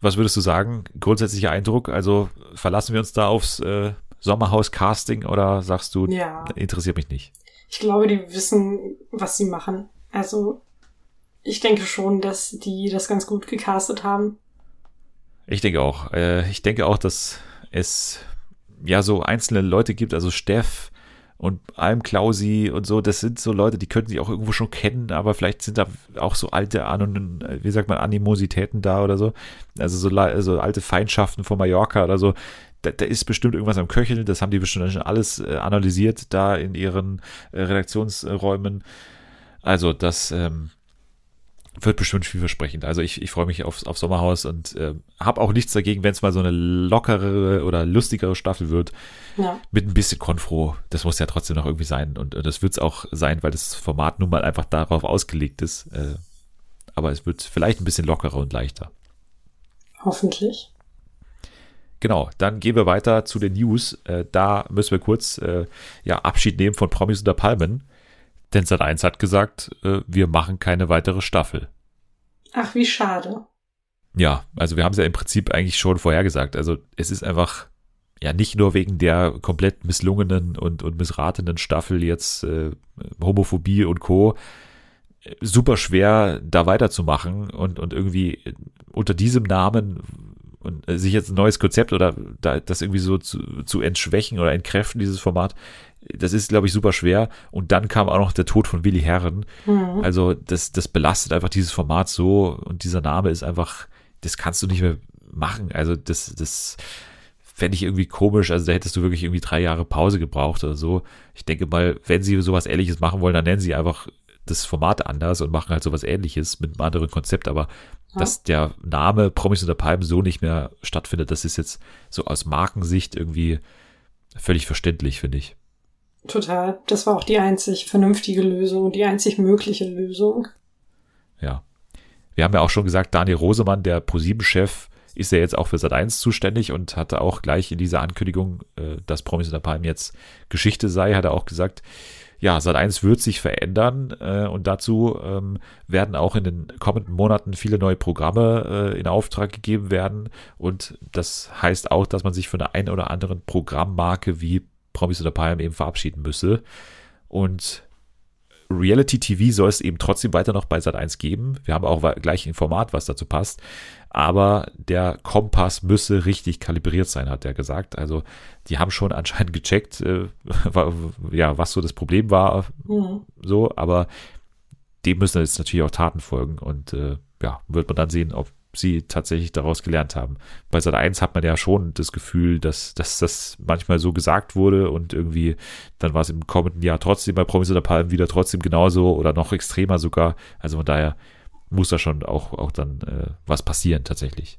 Was würdest du sagen? Grundsätzlicher Eindruck? Also verlassen wir uns da aufs äh, Sommerhaus-Casting oder sagst du, ja. interessiert mich nicht? Ich glaube, die wissen, was sie machen. Also ich denke schon, dass die das ganz gut gecastet haben. Ich denke auch. Äh, ich denke auch, dass es ja so einzelne Leute gibt, also Steff und Alm Klausi und so, das sind so Leute, die könnten sich auch irgendwo schon kennen, aber vielleicht sind da auch so alte, Anon wie sagt man, Animositäten da oder so. Also so also alte Feindschaften von Mallorca oder so. Da, da, ist bestimmt irgendwas am Köcheln, das haben die bestimmt schon alles äh, analysiert da in ihren äh, Redaktionsräumen. Also das ähm, wird bestimmt vielversprechend. Also ich, ich freue mich aufs, auf Sommerhaus und äh, habe auch nichts dagegen, wenn es mal so eine lockere oder lustigere Staffel wird. Ja. Mit ein bisschen Konfro. Das muss ja trotzdem noch irgendwie sein. Und äh, das wird es auch sein, weil das Format nun mal einfach darauf ausgelegt ist. Äh, aber es wird vielleicht ein bisschen lockerer und leichter. Hoffentlich. genau, dann gehen wir weiter zu den News. Äh, da müssen wir kurz äh, ja, Abschied nehmen von Promis unter Palmen. Denn Sat1 hat gesagt, äh, wir machen keine weitere Staffel. Ach, wie schade. Ja, also wir haben es ja im Prinzip eigentlich schon vorhergesagt. Also es ist einfach, ja, nicht nur wegen der komplett misslungenen und, und missratenen Staffel jetzt äh, Homophobie und Co. super schwer, da weiterzumachen und, und irgendwie unter diesem Namen und sich jetzt ein neues Konzept oder da, das irgendwie so zu, zu entschwächen oder entkräften, dieses Format, das ist, glaube ich, super schwer. Und dann kam auch noch der Tod von Willi Herren. Mhm. Also das, das belastet einfach dieses Format so und dieser Name ist einfach, das kannst du nicht mehr machen. Also das, das fände ich irgendwie komisch. Also da hättest du wirklich irgendwie drei Jahre Pause gebraucht oder so. Ich denke mal, wenn sie sowas ähnliches machen wollen, dann nennen sie einfach das Format anders und machen halt sowas ähnliches mit einem anderen Konzept, aber ja. dass der Name Promis unter Palmen so nicht mehr stattfindet, das ist jetzt so aus Markensicht irgendwie völlig verständlich, finde ich. Total. Das war auch die einzig vernünftige Lösung, die einzig mögliche Lösung. Ja. Wir haben ja auch schon gesagt, Daniel Rosemann, der ProSieben-Chef, ist ja jetzt auch für Sat1 zuständig und hatte auch gleich in dieser Ankündigung, äh, dass Promis unter Palmen jetzt Geschichte sei, hat er auch gesagt, ja, Sat1 wird sich verändern äh, und dazu ähm, werden auch in den kommenden Monaten viele neue Programme äh, in Auftrag gegeben werden und das heißt auch, dass man sich von der einen oder anderen Programmmarke wie Promis oder Palm eben verabschieden müsse und Reality TV soll es eben trotzdem weiter noch bei Sat1 geben. Wir haben auch gleich ein Format, was dazu passt. Aber der Kompass müsse richtig kalibriert sein, hat er gesagt. Also die haben schon anscheinend gecheckt, äh, ja, was so das Problem war. Mhm. So, aber dem müssen jetzt natürlich auch Taten folgen. Und äh, ja, wird man dann sehen, ob sie tatsächlich daraus gelernt haben. Bei Sat 1 hat man ja schon das Gefühl, dass, dass das manchmal so gesagt wurde und irgendwie dann war es im kommenden Jahr trotzdem bei Promis oder Palmen wieder trotzdem genauso oder noch extremer sogar. Also von daher muss da schon auch, auch dann äh, was passieren tatsächlich.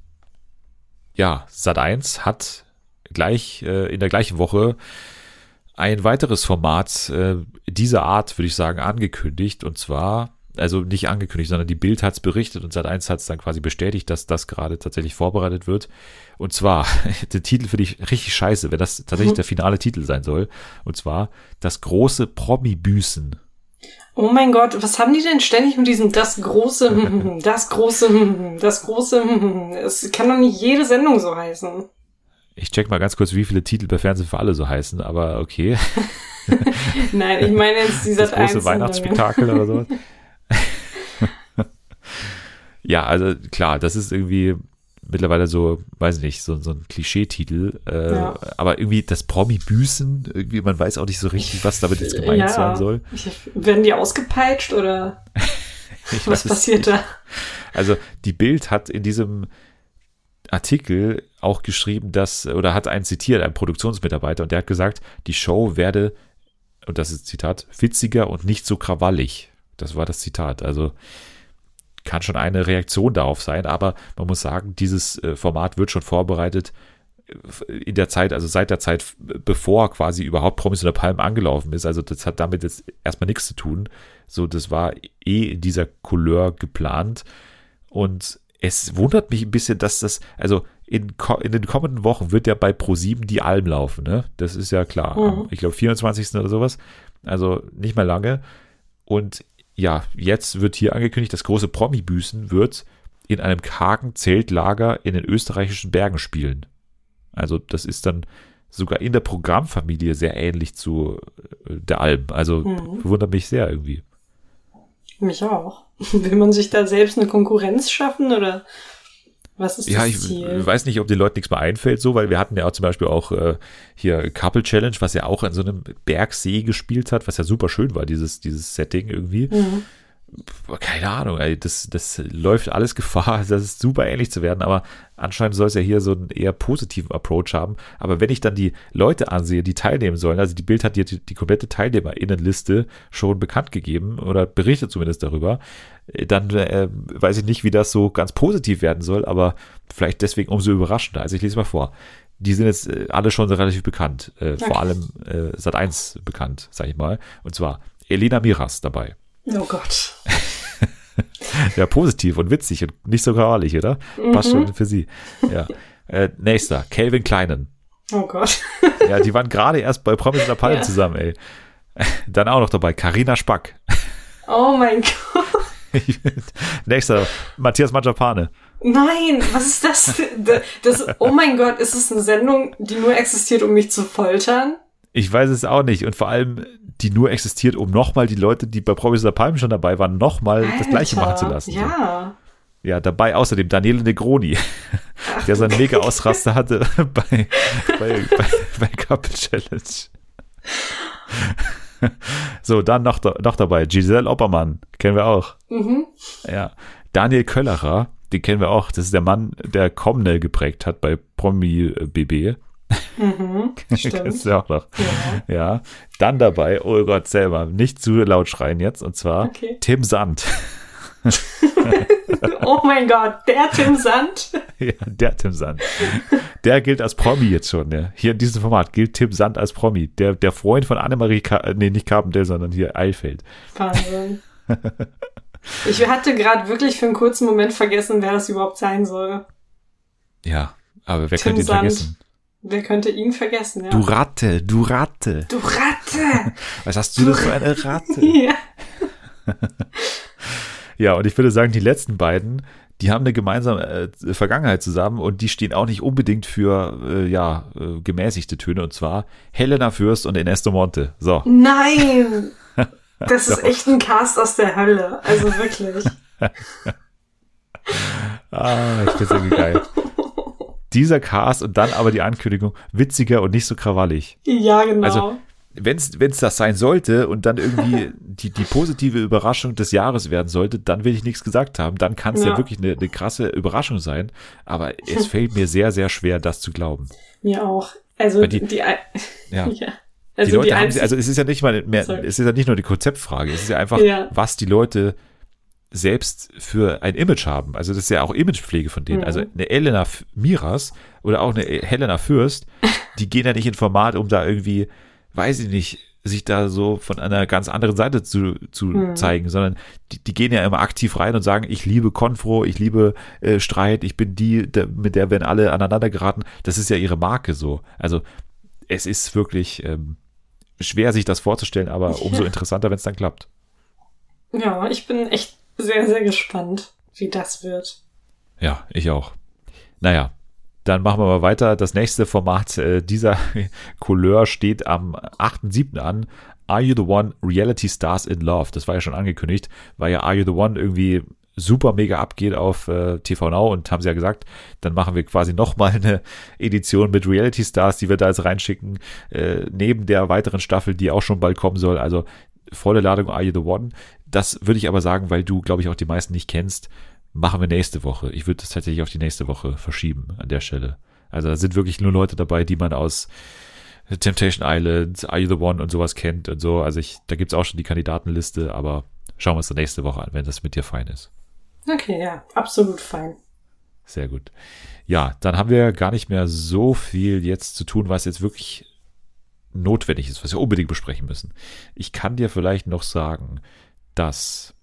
Ja, Sat 1 hat gleich äh, in der gleichen Woche ein weiteres Format äh, dieser Art, würde ich sagen, angekündigt und zwar also nicht angekündigt, sondern die Bild hat es berichtet und Sat1 hat es dann quasi bestätigt, dass das gerade tatsächlich vorbereitet wird. Und zwar, der Titel finde ich richtig scheiße, wenn das tatsächlich mhm. der finale Titel sein soll. Und zwar das große Promi-Büßen. Oh mein Gott, was haben die denn ständig mit diesem das große, das große, das große, es kann doch nicht jede Sendung so heißen. Ich check mal ganz kurz, wie viele Titel bei Fernsehen für alle so heißen, aber okay. Nein, ich meine jetzt dieser das große Weihnachtsspektakel oder so. ja, also klar, das ist irgendwie mittlerweile so, weiß ich nicht, so, so ein Klischeetitel. Äh, ja. Aber irgendwie das Promi-Büßen, irgendwie, man weiß auch nicht so richtig, was damit jetzt gemeint ja. sein soll. Werden die ausgepeitscht oder was passiert da? Also die Bild hat in diesem Artikel auch geschrieben, dass, oder hat einen zitiert, einen Produktionsmitarbeiter, und der hat gesagt, die Show werde, und das ist Zitat, witziger und nicht so krawallig. Das war das Zitat. Also kann schon eine Reaktion darauf sein, aber man muss sagen, dieses äh, Format wird schon vorbereitet äh, in der Zeit, also seit der Zeit, bevor quasi überhaupt Promis oder Palmen angelaufen ist. Also das hat damit jetzt erstmal nichts zu tun. So, das war eh in dieser Couleur geplant. Und es wundert mich ein bisschen, dass das, also in, in den kommenden Wochen wird ja bei Pro7 die Alm laufen, ne? Das ist ja klar. Mhm. Ich glaube, 24. oder sowas. Also nicht mehr lange. Und ja, jetzt wird hier angekündigt, das große Promi-Büßen wird in einem kargen Zeltlager in den österreichischen Bergen spielen. Also das ist dann sogar in der Programmfamilie sehr ähnlich zu äh, der Alm. Also mhm. wundert mich sehr irgendwie. Mich auch. Will man sich da selbst eine Konkurrenz schaffen oder was ist ja, das ich Ziel? weiß nicht, ob den Leuten nichts mehr einfällt, so, weil wir hatten ja auch zum Beispiel auch äh, hier Couple Challenge, was ja auch in so einem Bergsee gespielt hat, was ja super schön war, dieses, dieses Setting irgendwie. Mhm keine Ahnung, ey, das, das läuft alles Gefahr, das ist super ähnlich zu werden, aber anscheinend soll es ja hier so einen eher positiven Approach haben. Aber wenn ich dann die Leute ansehe, die teilnehmen sollen, also die Bild hat die, die komplette Teilnehmerinnenliste schon bekannt gegeben oder berichtet zumindest darüber, dann äh, weiß ich nicht, wie das so ganz positiv werden soll, aber vielleicht deswegen umso überraschender. Also ich lese mal vor. Die sind jetzt äh, alle schon relativ bekannt, äh, vor allem äh, Sat 1 bekannt, sag ich mal. Und zwar Elena Miras dabei. Oh Gott. ja, positiv und witzig und nicht so graulich, oder? Mhm. Passt schon für sie. Ja. Äh, nächster, Calvin Kleinen. Oh Gott. Ja, die waren gerade erst bei Promis in der Palme Ja. zusammen, ey. Dann auch noch dabei, Karina Spack. Oh mein Gott. Nächster, Matthias Mangiapane. Nein, was ist das? Das, das? Oh mein Gott, ist es eine Sendung, die nur existiert, um mich zu foltern? Ich weiß es auch nicht. Und vor allem, die nur existiert, um nochmal die Leute, die bei Promis der Palme schon dabei waren, nochmal das Gleiche machen zu lassen. So. Ja. Ja, dabei außerdem Daniele Negroni, der seinen mega Ausraster hatte bei, bei, bei, bei Couple Challenge. So, dann noch, noch dabei Giselle Oppermann, kennen wir auch. Mhm. Ja, Daniel Köllerer, den kennen wir auch. Das ist der Mann, der Comnell geprägt hat bei Promi äh, BB. Mhm. Kennst du auch noch. Ja. Ja, dann dabei, oh Gott, selber, nicht zu laut schreien jetzt, und zwar Okay. Tim Sand. Oh mein Gott, der Tim Sand. Ja, der Tim Sand. Der gilt als Promi jetzt schon. Ja. Hier in diesem Format gilt Tim Sand als Promi. Der, der Freund von Annemarie, Ka äh, nee, nicht Carpendale, sondern hier Eilfeld. Wahnsinn. Ich hatte gerade wirklich für einen kurzen Moment vergessen, wer das überhaupt sein soll. Ja, aber wer Tim könnte ihn Sand. vergessen? Wer könnte ihn vergessen, ja. Du Ratte, du Ratte. Du Ratte! Was hast du denn für eine Ratte? ja. Ja, und ich würde sagen, die letzten beiden, die haben eine gemeinsame äh, Vergangenheit zusammen und die stehen auch nicht unbedingt für, äh, ja, äh, gemäßigte Töne. Und zwar Helena Fürst und Ernesto Monte. So. Nein! Das ist echt ein Cast aus der Hölle. Also wirklich. Ah, ich find's irgendwie geil. Dieser Cast und dann aber die Ankündigung, witziger und nicht so krawallig. Ja, genau. Also, Wenn es das sein sollte und dann irgendwie die, die positive Überraschung des Jahres werden sollte, dann will ich nichts gesagt haben. Dann kann es ja. Ja. wirklich eine, eine krasse Überraschung sein. Aber es fällt mir sehr, sehr schwer, das zu glauben. Mir auch. Also Weil die, die- die, Ja. ja. Die Also Leute die, haben sie, also es ist ja nicht mal mehr, Sorry. es ist ja nicht nur die Konzeptfrage, es ist ja einfach, Ja. was die Leute selbst für ein Image haben. Also das ist ja auch Imagepflege von denen. Mhm. Also eine Elena Miras oder auch eine Helena Fürst, die gehen ja nicht in Format, um da irgendwie, weiß ich nicht, sich da so von einer ganz anderen Seite zu, zu Mhm. zeigen, sondern die, die gehen ja immer aktiv rein und sagen, ich liebe Konfro, ich liebe äh, Streit, ich bin die, der, mit der werden alle aneinander geraten. Das ist ja ihre Marke so. Also es ist wirklich ähm, schwer, sich das vorzustellen, aber umso interessanter, wenn es dann klappt. ja, ich bin echt sehr, sehr gespannt, wie das wird. Ja, ich auch. Naja, dann machen wir mal weiter. Das nächste Format äh, dieser Couleur steht am 8.7. an. Are You the One? Reality Stars in Love. Das war ja schon angekündigt, weil ja Are You the One irgendwie super mega abgeht auf äh, TV Now und haben sie ja gesagt, dann machen wir quasi nochmal eine Edition mit Reality Stars, die wir da jetzt reinschicken, äh, neben der weiteren Staffel, die auch schon bald kommen soll. Also volle Ladung Are You the One. Das würde ich aber sagen, weil du, glaube ich, auch die meisten nicht kennst, machen wir nächste Woche. Ich würde das tatsächlich auf die nächste Woche verschieben an der Stelle. Also da sind wirklich nur Leute dabei, die man aus Temptation Island, Are You the One und sowas kennt und so. Also ich, da gibt's auch schon die Kandidatenliste, aber schauen wir uns dann nächste Woche an, wenn das mit dir fein ist. Okay, ja, absolut fein. Sehr gut. Ja, dann haben wir gar nicht mehr so viel jetzt zu tun, was jetzt wirklich notwendig ist, was wir unbedingt besprechen müssen. Ich kann dir vielleicht noch sagen, dass,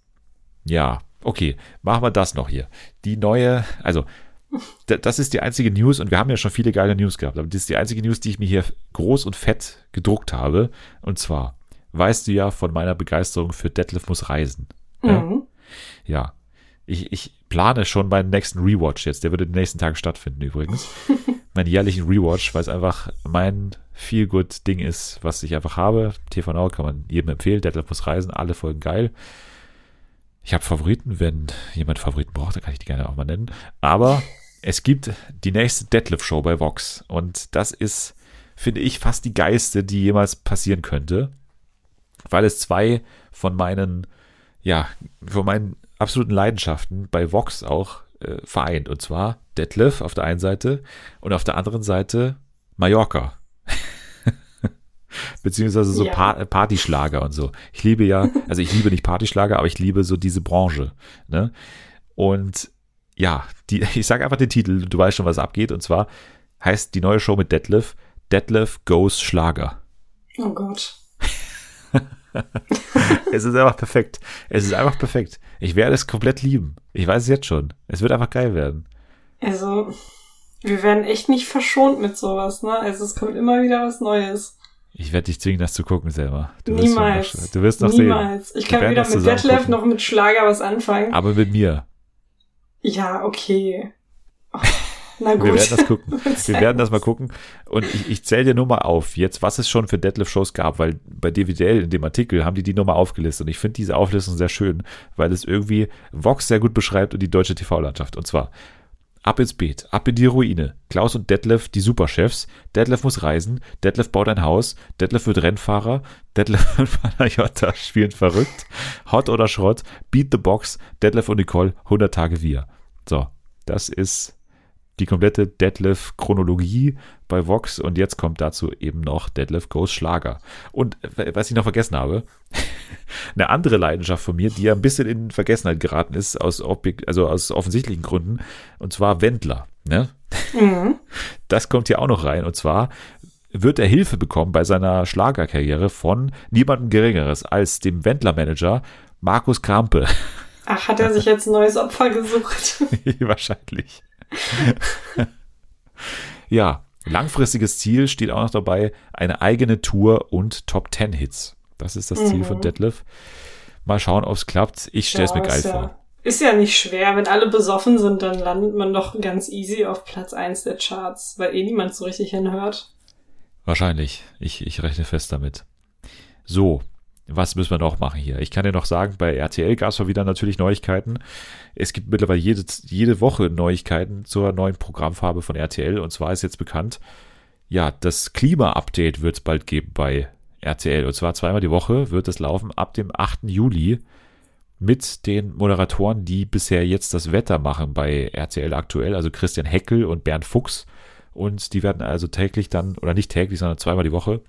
ja, okay, machen wir das noch hier. Die neue, also, da- das ist die einzige News und wir haben ja schon viele geile News gehabt, aber das ist die einzige News, die ich mir hier groß und fett gedruckt habe. Und zwar, weißt du ja von meiner Begeisterung für Detlef muss reisen. Ja? Mhm. Ja. Ich, ich plane schon meinen nächsten Rewatch jetzt. Der wird in den nächsten Tagen stattfinden übrigens. meinen jährlichen Rewatch, weil es einfach mein Feel-Good-Ding ist, was ich einfach habe. TV Now kann man jedem empfehlen. Deadlift muss reisen. Alle Folgen geil. Ich habe Favoriten. Wenn jemand Favoriten braucht, dann kann ich die gerne auch mal nennen. Aber es gibt die nächste Deadlift-Show bei Vox. Und das ist, finde ich, fast die geilste, die jemals passieren könnte. Weil es zwei von meinen ja, von meinen absoluten Leidenschaften bei Vox auch äh, vereint. Und zwar Detlef auf der einen Seite und auf der anderen Seite Mallorca. Beziehungsweise so Ja. pa Partyschlager und so. Ich liebe ja, also ich liebe nicht Partyschlager, aber ich liebe so diese Branche. Ne? Und ja, die, ich sage einfach den Titel, du weißt schon, was abgeht. Und zwar heißt die neue Show mit Detlef, Detlef Goes Schlager. Oh Gott. Es ist einfach perfekt. Es ist einfach perfekt. Ich werde es komplett lieben. Ich weiß es jetzt schon. Es wird einfach geil werden. Also, Wir werden echt nicht verschont mit sowas, ne? Also es kommt immer wieder was Neues. Ich werde dich zwingen, das zu gucken selber. Du Niemals. Wirst du wirst noch Niemals. sehen. Ich kann weder mit Detlef noch mit Schlager was anfangen. Aber mit mir. Ja, okay. Na gut. Wir werden das gucken. Wir werden das mal gucken. Und ich, ich zähle dir nur mal auf, jetzt, was es schon für Detlef-Shows gab, weil bei DVDL in dem Artikel haben die die Nummer aufgelistet. Und ich finde diese Auflistung sehr schön, weil es irgendwie Vox sehr gut beschreibt und die deutsche TV-Landschaft. Und zwar Ab ins Beet, ab in die Ruine. Klaus und Detlef, die Superchefs. Detlef muss reisen. Detlef baut ein Haus. Detlef wird Rennfahrer. Detlef und Panayota spielen verrückt. Hot oder Schrott. Beat the Box. Detlef und Nicole, 100 Tage wir. So, das ist die komplette Detlef-Chronologie bei Vox und jetzt kommt dazu eben noch Detlef Goes Schlager. Und was ich noch vergessen habe, eine andere Leidenschaft von mir, die ja ein bisschen in Vergessenheit geraten ist, aus, also aus offensichtlichen Gründen, und zwar Wendler. Ne? Mhm. Das kommt hier auch noch rein. Und zwar wird er Hilfe bekommen bei seiner Schlagerkarriere von niemandem Geringeres als dem Wendler-Manager Markus Krampe. Ach, hat er sich jetzt ein neues Opfer gesucht? Wahrscheinlich. ja, langfristiges Ziel steht auch noch dabei, eine eigene Tour und Top 10 Hits. Das ist das mhm. Ziel von mhm. Detlef. Mal schauen, ob es klappt. Ich stelle es ja, mir geil ja, vor. Ist ja nicht schwer. Wenn alle besoffen sind, dann landet man doch ganz easy auf Platz 1 der Charts, weil eh niemand so richtig hinhört. Wahrscheinlich. Ich, ich rechne fest damit. So, was müssen wir noch machen hier? Ich kann dir noch sagen, bei RTL gab es mal wieder natürlich Neuigkeiten. Es gibt mittlerweile jede, jede Woche Neuigkeiten zur neuen Programmfarbe von RTL. Und zwar ist jetzt bekannt, ja, das Klima-Update wird es bald geben bei RTL. Und zwar zweimal die Woche wird es laufen ab dem 8. Juli mit den Moderatoren, die bisher jetzt das Wetter machen bei RTL aktuell, also Christian Heckel und Bernd Fuchs. Und die werden also täglich dann, oder nicht täglich, sondern zweimal die Woche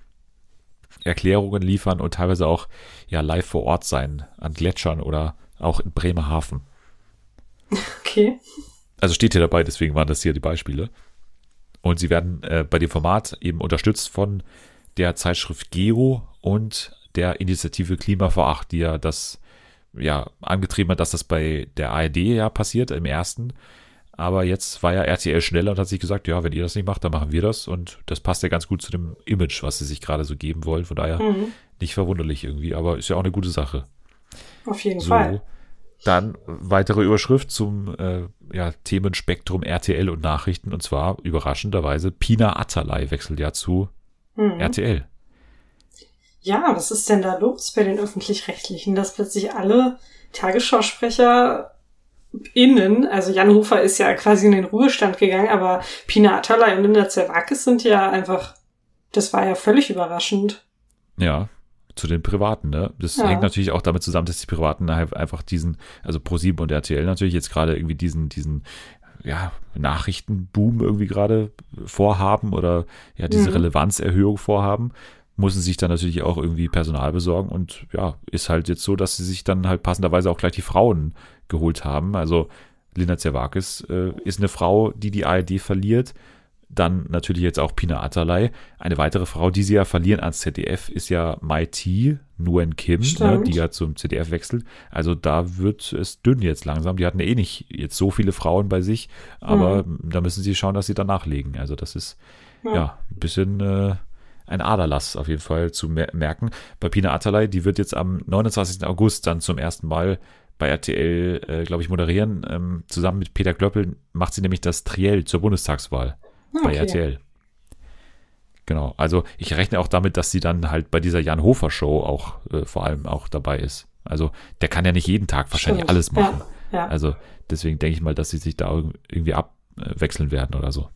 Erklärungen liefern und teilweise auch ja live vor Ort sein an Gletschern oder auch in Bremerhaven. Okay. Also steht hier dabei, deswegen waren das hier die Beispiele. Und sie werden äh, bei dem Format eben unterstützt von der Zeitschrift Geo und der Initiative Klima vor Acht, die ja das ja angetrieben hat, dass das bei der ARD ja passiert im ersten aber jetzt war ja RTL schneller und hat sich gesagt, ja, wenn ihr das nicht macht, dann machen wir das. Und das passt ja ganz gut zu dem Image, was sie sich gerade so geben wollen. Von daher mhm. nicht verwunderlich irgendwie, aber ist ja auch eine gute Sache. Auf jeden so, Fall. Dann weitere Überschrift zum äh, ja, Themenspektrum RTL und Nachrichten. Und zwar überraschenderweise Pina Atalay wechselt ja zu mhm. RTL. Ja, was ist denn da los bei den Öffentlich-Rechtlichen, dass plötzlich alle Tagesschausprecher innen, also Jan Hofer ist ja quasi in den Ruhestand gegangen, aber Pina Atalay und Linda Zerwakis sind ja einfach, das war ja völlig überraschend. Ja, zu den Privaten, ne? Das ja. hängt natürlich auch damit zusammen, dass die Privaten einfach diesen, also Pro7 und RTL natürlich jetzt gerade irgendwie diesen, diesen, ja, Nachrichtenboom irgendwie gerade vorhaben oder ja, diese mhm. Relevanzerhöhung vorhaben müssen sich dann natürlich auch irgendwie Personal besorgen und ja, ist halt jetzt so, dass sie sich dann halt passenderweise auch gleich die Frauen geholt haben. Also Linda Zerwakis äh, ist eine Frau, die die ARD verliert. Dann natürlich jetzt auch Pina Atalay. Eine weitere Frau, die sie ja verlieren ans ZDF, ist ja Mai T, Nguyen Kim, ne, die ja zum ZDF wechselt. Also da wird es dünn jetzt langsam. Die hatten ja eh nicht jetzt so viele Frauen bei sich, aber mhm. da müssen sie schauen, dass sie danach legen. Also das ist ja, ja ein bisschen äh, ein Aderlass auf jeden Fall zu merken. Bei Pina Atalay, die wird jetzt am 29. August dann zum ersten Mal bei RTL, äh, glaube ich, moderieren. Ähm, zusammen mit Peter Klöppel macht sie nämlich das Triell zur Bundestagswahl ah, okay. bei RTL. Genau, also ich rechne auch damit, dass sie dann halt bei dieser Jan Hofer Show auch äh, vor allem auch dabei ist. Also der kann ja nicht jeden Tag wahrscheinlich Stimmt. alles machen. Ja, ja. Also deswegen denke ich mal, dass sie sich da irgendwie abwechseln werden oder so.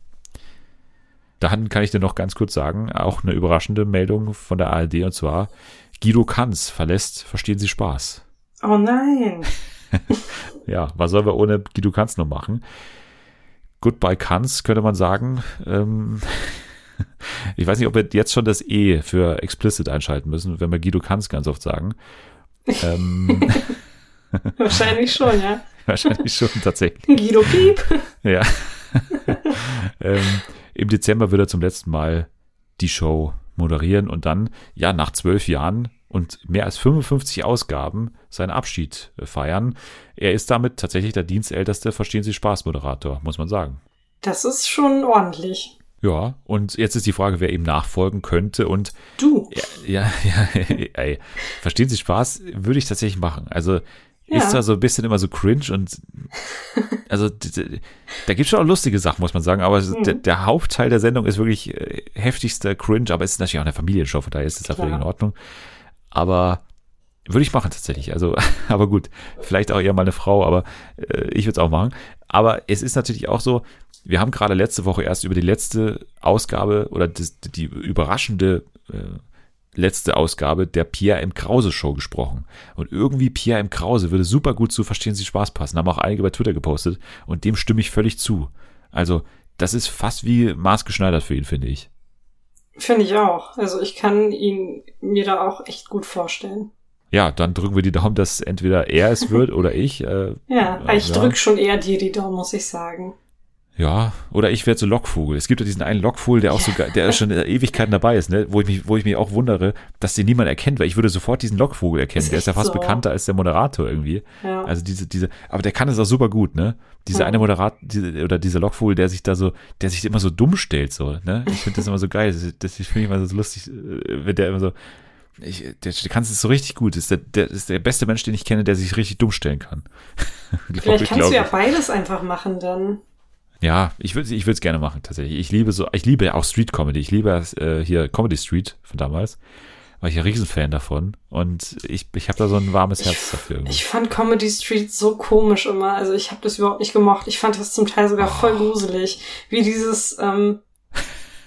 Dann kann ich dir noch ganz kurz sagen, auch eine überraschende Meldung von der ARD und zwar Guido Kanz verlässt Verstehen Sie Spaß. Oh nein. ja, was sollen wir ohne Guido Kanz noch machen? Goodbye Kanz könnte man sagen. Ähm, ich weiß nicht, ob wir jetzt schon das E für explicit einschalten müssen, wenn wir Guido Kanz ganz oft sagen. Ähm, Wahrscheinlich schon, ja. Wahrscheinlich schon, tatsächlich. Guido Piep. Ja. ähm, Im Dezember wird er zum letzten Mal die Show moderieren und dann, ja, nach zwölf Jahren und mehr als 55 Ausgaben seinen Abschied äh, feiern. Er ist damit tatsächlich der dienstälteste Verstehen Sie Spaß Moderator, muss man sagen. Das ist schon ordentlich. Ja, und jetzt ist die Frage, wer ihm nachfolgen könnte und Du. ja, ja, ja ey, verstehen Sie Spaß? Würde ich tatsächlich machen. Also Ja. ist zwar so ein bisschen immer so cringe und also da gibt es schon auch lustige Sachen, muss man sagen, aber Mhm. der, der Hauptteil der Sendung ist wirklich äh, heftigster Cringe, aber es ist natürlich auch eine Familienshow, von daher ist es völlig in. Ordnung. Aber würde ich machen tatsächlich. Also, aber gut, vielleicht auch eher mal eine Frau, aber äh, ich würde es auch machen. Aber es ist natürlich auch so, wir haben gerade letzte Woche erst über die letzte Ausgabe oder das, die überraschende äh, letzte Ausgabe der Pierre M. Krause Show gesprochen. Und irgendwie Pierre M. Krause würde super gut zu Verstehen Sie Spaß passen. Haben auch einige bei Twitter gepostet und dem stimme ich völlig zu. Also, das ist fast wie maßgeschneidert für ihn, finde ich. Finde ich auch. Also ich kann ihn mir da auch echt gut vorstellen. Ja, dann drücken wir die Daumen, dass entweder er es wird oder ich. Äh, Ja, Ja, ich ja. drück schon eher dir die Daumen, muss ich sagen. Ja, oder ich werde so Lockvogel. Es gibt ja diesen einen Lockvogel, der auch so, der schon Ewigkeiten dabei ist, ne? wo ich mich, wo ich mich auch wundere, dass den niemand erkennt, weil ich würde sofort diesen Lockvogel erkennen. Ist der ist ja fast so. bekannter als der Moderator irgendwie. Ja. Also diese, diese, aber der kann es auch super gut, ne? Dieser Ja. eine Moderator, diese, oder dieser Lockvogel, der sich da so, der sich immer so dumm stellt, so, ne? Ich finde das immer so geil. Das, das finde ich immer so lustig, äh, wenn der immer so, ich, der, der kann es so richtig gut. Das ist der, der ist der beste Mensch, den ich kenne, der sich richtig dumm stellen kann. Glaub Vielleicht ich, kannst glaub du ja beides einfach machen dann. Ja, ich würde ich würde es gerne machen tatsächlich. Ich liebe so, ich liebe ja auch Street Comedy. Ich liebe äh, hier Comedy Street von damals. War ich ein Riesenfan davon und ich ich habe da so ein warmes Herz dafür. Irgendwie. Ich fand Comedy Street so komisch immer. Also ich habe das überhaupt nicht gemocht. Ich fand das zum Teil sogar voll Oh. gruselig. Wie dieses, ähm,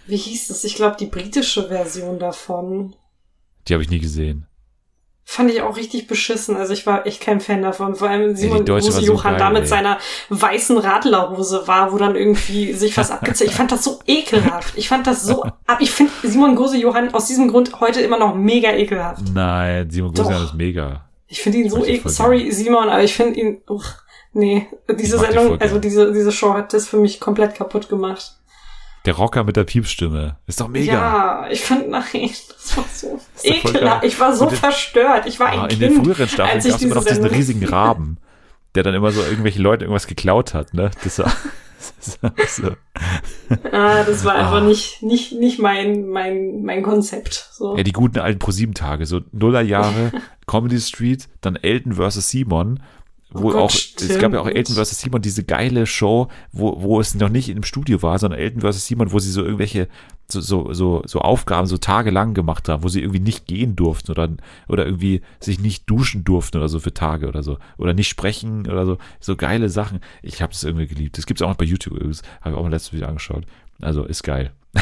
wie hieß das? Ich glaube, die britische Version davon. Die habe ich nie gesehen. Fand ich auch richtig beschissen. Also ich war echt kein Fan davon. Vor allem die Simon war Guse so Johann geil, da mit ey. seiner weißen Radlerhose war, wo dann irgendwie sich was abgezogen. Ich fand das so ekelhaft. Ich fand das so ab. Ich finde Simon Gose Johann aus diesem Grund heute immer noch mega ekelhaft. Nein, Simon Doch. Gusian ist mega. Ich finde ihn so ich ekel. voll Sorry, Simon, aber ich finde ihn. Uch, nee, diese die Sendung, voll also diese, diese Show hat das für mich komplett kaputt gemacht. Der Rocker mit der Piepsstimme. Ist doch mega. Ja, ich fand, nein, das war so ekelhaft. Ich war so in- verstört. Ich war ein Ah, in Kind. den früheren Staffeln gab es immer noch diese diesen riesigen Raben, der dann immer so irgendwelche Leute irgendwas geklaut hat, ne? Das war, das war so. Ah, das war einfach Ah. nicht, nicht, nicht mein, mein, mein Konzept. So. Ja, die guten alten ProSieben-Tage, so Nullerjahre, Comedy Street, dann Elton vs. Simon, wo Oh Gott, auch, es gab ja auch stimmt. Elton vs. Simon, diese geile Show, wo, wo es noch nicht im Studio war, sondern Elton vs. Simon, wo sie so irgendwelche, so, so, so, so Aufgaben so tagelang gemacht haben, wo sie irgendwie nicht gehen durften oder, oder irgendwie sich nicht duschen durften oder so für Tage oder so, oder nicht sprechen oder so, so geile Sachen. Ich habe es irgendwie geliebt. Das gibt's auch noch bei YouTube übrigens, habe ich auch mal letztes Video angeschaut. Also, ist geil.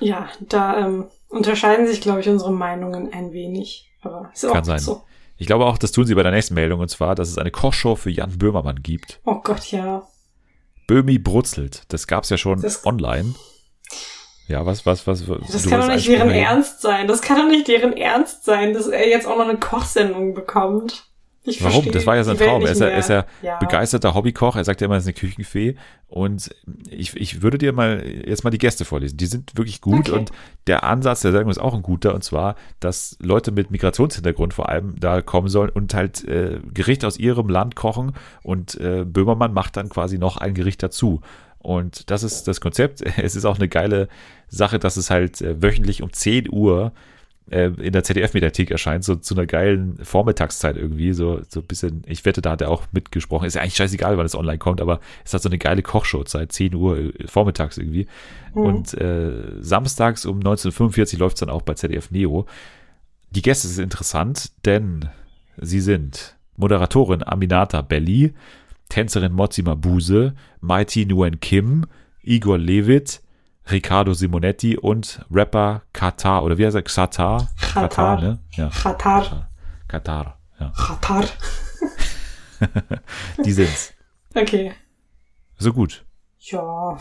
Ja, da ähm, unterscheiden sich, glaube ich, unsere Meinungen ein wenig. Aber ist auch Kann sein. so. Ich glaube auch, das tun sie bei der nächsten Meldung, und zwar, dass es eine Kochshow für Jan Böhmermann gibt. Oh Gott, ja. Böhmi brutzelt. Das gab's ja schon Das- online. Ja, was, was, was? Das du kann doch nicht deren? Ernst sein. Das kann doch nicht deren Ernst sein, dass er jetzt auch noch eine Kochsendung bekommt. Ich Warum? verstehe Das war ja sein Traum. Er ist er ist ja, Ja. begeisterter Hobbykoch. Er sagt ja immer, er ist eine Küchenfee. Und ich, ich würde dir mal jetzt mal die Gäste vorlesen. Die sind wirklich gut Okay. und der Ansatz der Sendung ist auch ein guter. Und zwar, dass Leute mit Migrationshintergrund vor allem da kommen sollen und halt äh, Gericht aus ihrem Land kochen. Und äh, Böhmermann macht dann quasi noch ein Gericht dazu. Und das ist das Konzept. Es ist auch eine geile Sache, dass es halt äh, wöchentlich um 10 Uhr äh, in der ZDF-Mediathek erscheint, so zu einer geilen Vormittagszeit irgendwie, so, so ein bisschen, ich wette, da hat er auch mitgesprochen, ist ja eigentlich scheißegal, wann es online kommt, aber es hat so eine geile Kochshow-Zeit, 10 Uhr äh, vormittags irgendwie. Mhm. Und äh, samstags um 1945 läuft es dann auch bei ZDF Neo. Die Gäste sind interessant, denn sie sind Moderatorin Aminata Belli, Tänzerin Mozima Buse, Mighty Nguyen Kim, Igor Levit, Riccardo Simonetti und Rapper Katar, oder wie heißt er? Xatar? Katar. ne? Ja, Katar. Katar, ja. Katar. Die sind's. Okay. So gut. Ja.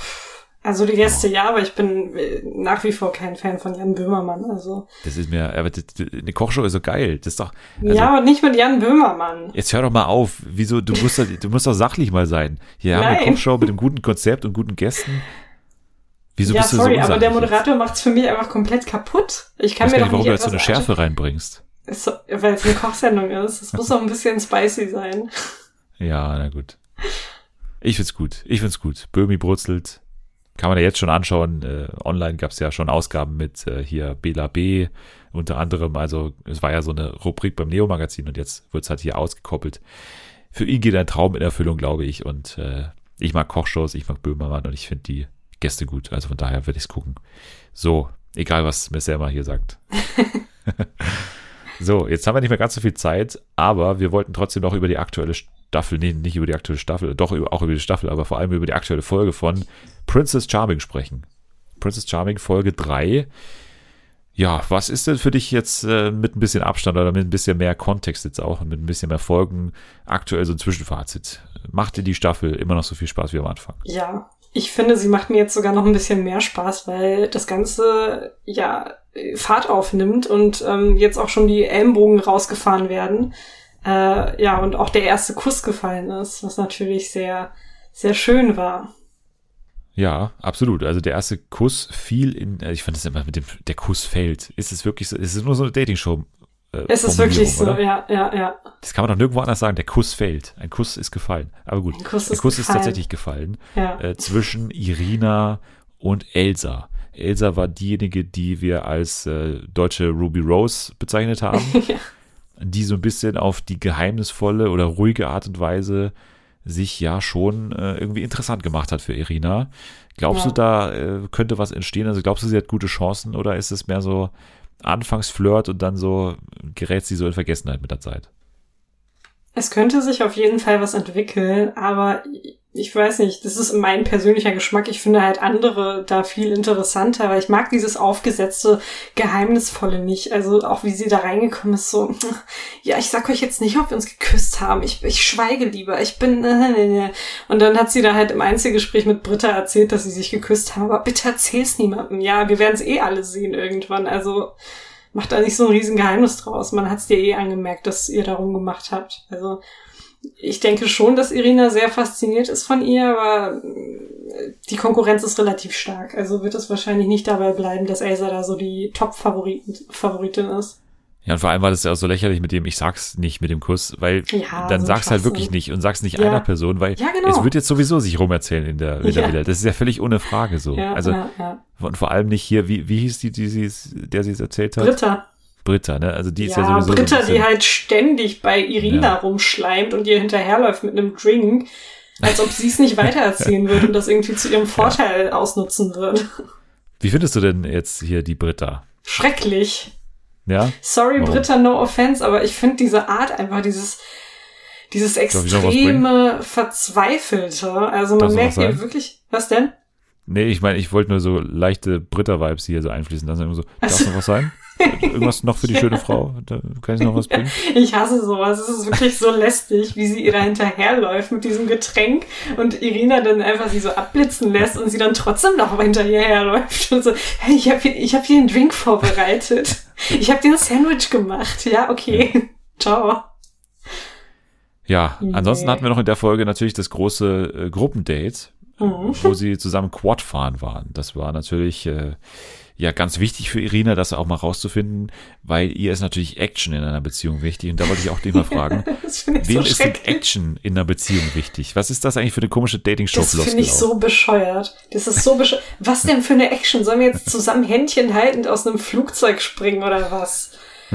Also die Gäste ja, aber ich bin äh, nach wie vor kein Fan von Jan Böhmermann. Also. Das ist mir, aber eine Kochshow ist so geil. Das ist doch, also, ja, aber nicht mit Jan Böhmermann. Jetzt hör doch mal auf. Wieso? Du musst, doch- du musst doch sachlich mal sein. Hier haben wir eine Nein. Kochshow mit einem guten Konzept und guten Gästen. Wieso ja, bist du sorry, so aber der? Moderator macht's für mich einfach komplett kaputt. Ich Ich kann weiß mir doch nicht, warum du jetzt so eine Schärfe reinbringst. So- Weil es eine Kochsendung ist. Es muss auch ein bisschen spicy sein. Ja, na gut. Ich find's gut. Ich find's gut. Böhmi brutzelt. Kann man ja jetzt schon anschauen. Äh, online gab's ja schon Ausgaben mit äh, hier Bela B. Unter anderem. Also es war ja so eine Rubrik beim Neo-Magazin und jetzt wird's halt hier ausgekoppelt. Für ihn geht ein Traum in Erfüllung, glaube ich. Und äh, ich mag Kochshows, ich mag Böhmermann und ich finde die Gäste gut. Also von daher werde ich's gucken. So, egal was Miss Selma hier sagt. so, jetzt haben wir nicht mehr ganz so viel Zeit, aber wir wollten trotzdem noch über die aktuelle Staffel, nee, nicht über die aktuelle Staffel, doch auch über die Staffel, aber vor allem über die aktuelle Folge von Princess Charming sprechen. Princess Charming Folge 3. Ja, was ist denn für dich jetzt äh, mit ein bisschen Abstand oder mit ein bisschen mehr Kontext jetzt auch und mit ein bisschen mehr Folgen aktuell so ein Zwischenfazit? Macht dir die Staffel immer noch so viel Spaß wie am Anfang? Ja, ich finde, sie macht mir jetzt sogar noch ein bisschen mehr Spaß, weil das Ganze ja Fahrt aufnimmt und ähm, jetzt auch schon die Ellenbogen rausgefahren werden. Äh, ja, und auch der erste Kuss gefallen ist, was natürlich sehr, sehr schön war. Ja, absolut. Also der erste Kuss fiel in, äh, ich fand es immer mit dem, der Kuss fällt. Ist es wirklich so, ist es nur so eine Dating-Show? Äh, es ist wirklich so, oder? ja, ja, ja. Das kann man doch nirgendwo anders sagen. Der Kuss fällt. Ein Kuss ist gefallen. Aber gut, Ein Kuss der Kuss ist, ist tatsächlich gefallen. Ja. Äh, zwischen Irina und Elsa. Elsa war diejenige, die wir als äh, deutsche Ruby Rose bezeichnet haben. ja. Die so ein bisschen auf die geheimnisvolle oder ruhige Art und Weise sich ja schon äh, irgendwie interessant gemacht hat für Irina. Glaubst ja. du, da äh, könnte was entstehen? Also glaubst du, sie hat gute Chancen oder ist es mehr so Anfangsflirt und dann so gerät sie so in Vergessenheit mit der Zeit? Es könnte sich auf jeden Fall was entwickeln, aber ich weiß nicht, das ist mein persönlicher Geschmack. Ich finde halt andere da viel interessanter, weil ich mag dieses aufgesetzte, geheimnisvolle nicht. Also auch wie sie da reingekommen ist, so, ja, ich sag euch jetzt nicht, ob wir uns geküsst haben. Ich, ich schweige lieber. Ich bin, und dann hat sie da halt im Einzelgespräch mit Britta erzählt, dass sie sich geküsst haben. Aber bitte erzähl's niemandem. Ja, wir werden es eh alle sehen irgendwann. Also, macht da nicht so ein riesen Geheimnis draus. Man hat's dir eh angemerkt, dass ihr darum gemacht habt. Also, ich denke schon, dass Irina sehr fasziniert ist von ihr, aber äh, die Konkurrenz ist relativ stark. Also wird es wahrscheinlich nicht dabei bleiben, dass Elsa da so die Top-Favoritin ist. Ja, und vor allem war das ja auch so lächerlich mit dem, ich sag's nicht mit dem Kuss, weil ja, dann so sag's halt wirklich nicht und sag's nicht ja. einer Person, weil ja, genau. es wird jetzt sowieso sich rumerzählen in der, in der. Das ist ja völlig ohne Frage so. also, und vor allem nicht hier, wie, wie hieß die, die sie, der sie es erzählt hat? Britta. Britta, ne? Also die ist ja, ja sowieso. Britta, die halt ständig bei Irina rumschleimt und ihr hinterherläuft mit einem Drink, als ob sie es nicht weitererzählen würde und das irgendwie zu ihrem Vorteil ausnutzen würde. Wie findest du denn jetzt hier die Britta? Schrecklich. Ja? Sorry, Warum? Britta, no offense, aber ich finde diese Art einfach, dieses, dieses extreme, verzweifelte. Also man merkt ihr wirklich, was denn? Nee, ich meine, ich wollte nur so leichte Britta-Vibes hier so einfließen lassen. So, darf noch was sein? Irgendwas noch für die schöne Frau? Da kann ich noch was bringen? Ich hasse sowas. Es ist wirklich so lästig, wie sie ihr da hinterherläuft mit diesem Getränk und Irina dann einfach sie so abblitzen lässt und sie dann trotzdem noch hinterherläuft und so, hey, ich habe hier, ich hab hier einen Drink vorbereitet. Ich habe dir ein Sandwich gemacht. Ja, okay. Ciao. Ja, ansonsten hatten wir noch in der Folge natürlich das große äh, Gruppendate, mhm. wo sie zusammen Quad fahren waren. Das war natürlich äh, ja ganz wichtig für Irina, das auch mal rauszufinden, weil ihr ist natürlich Action in einer Beziehung wichtig. Und da wollte ich auch dich mal fragen, wem so ist denn Action in einer Beziehung wichtig? Was ist das eigentlich für eine komische Dating-Show? Das finde ich so bescheuert. Das ist so bescheuert. Was denn für eine Action? Sollen wir jetzt zusammen Händchen haltend aus einem Flugzeug springen oder was?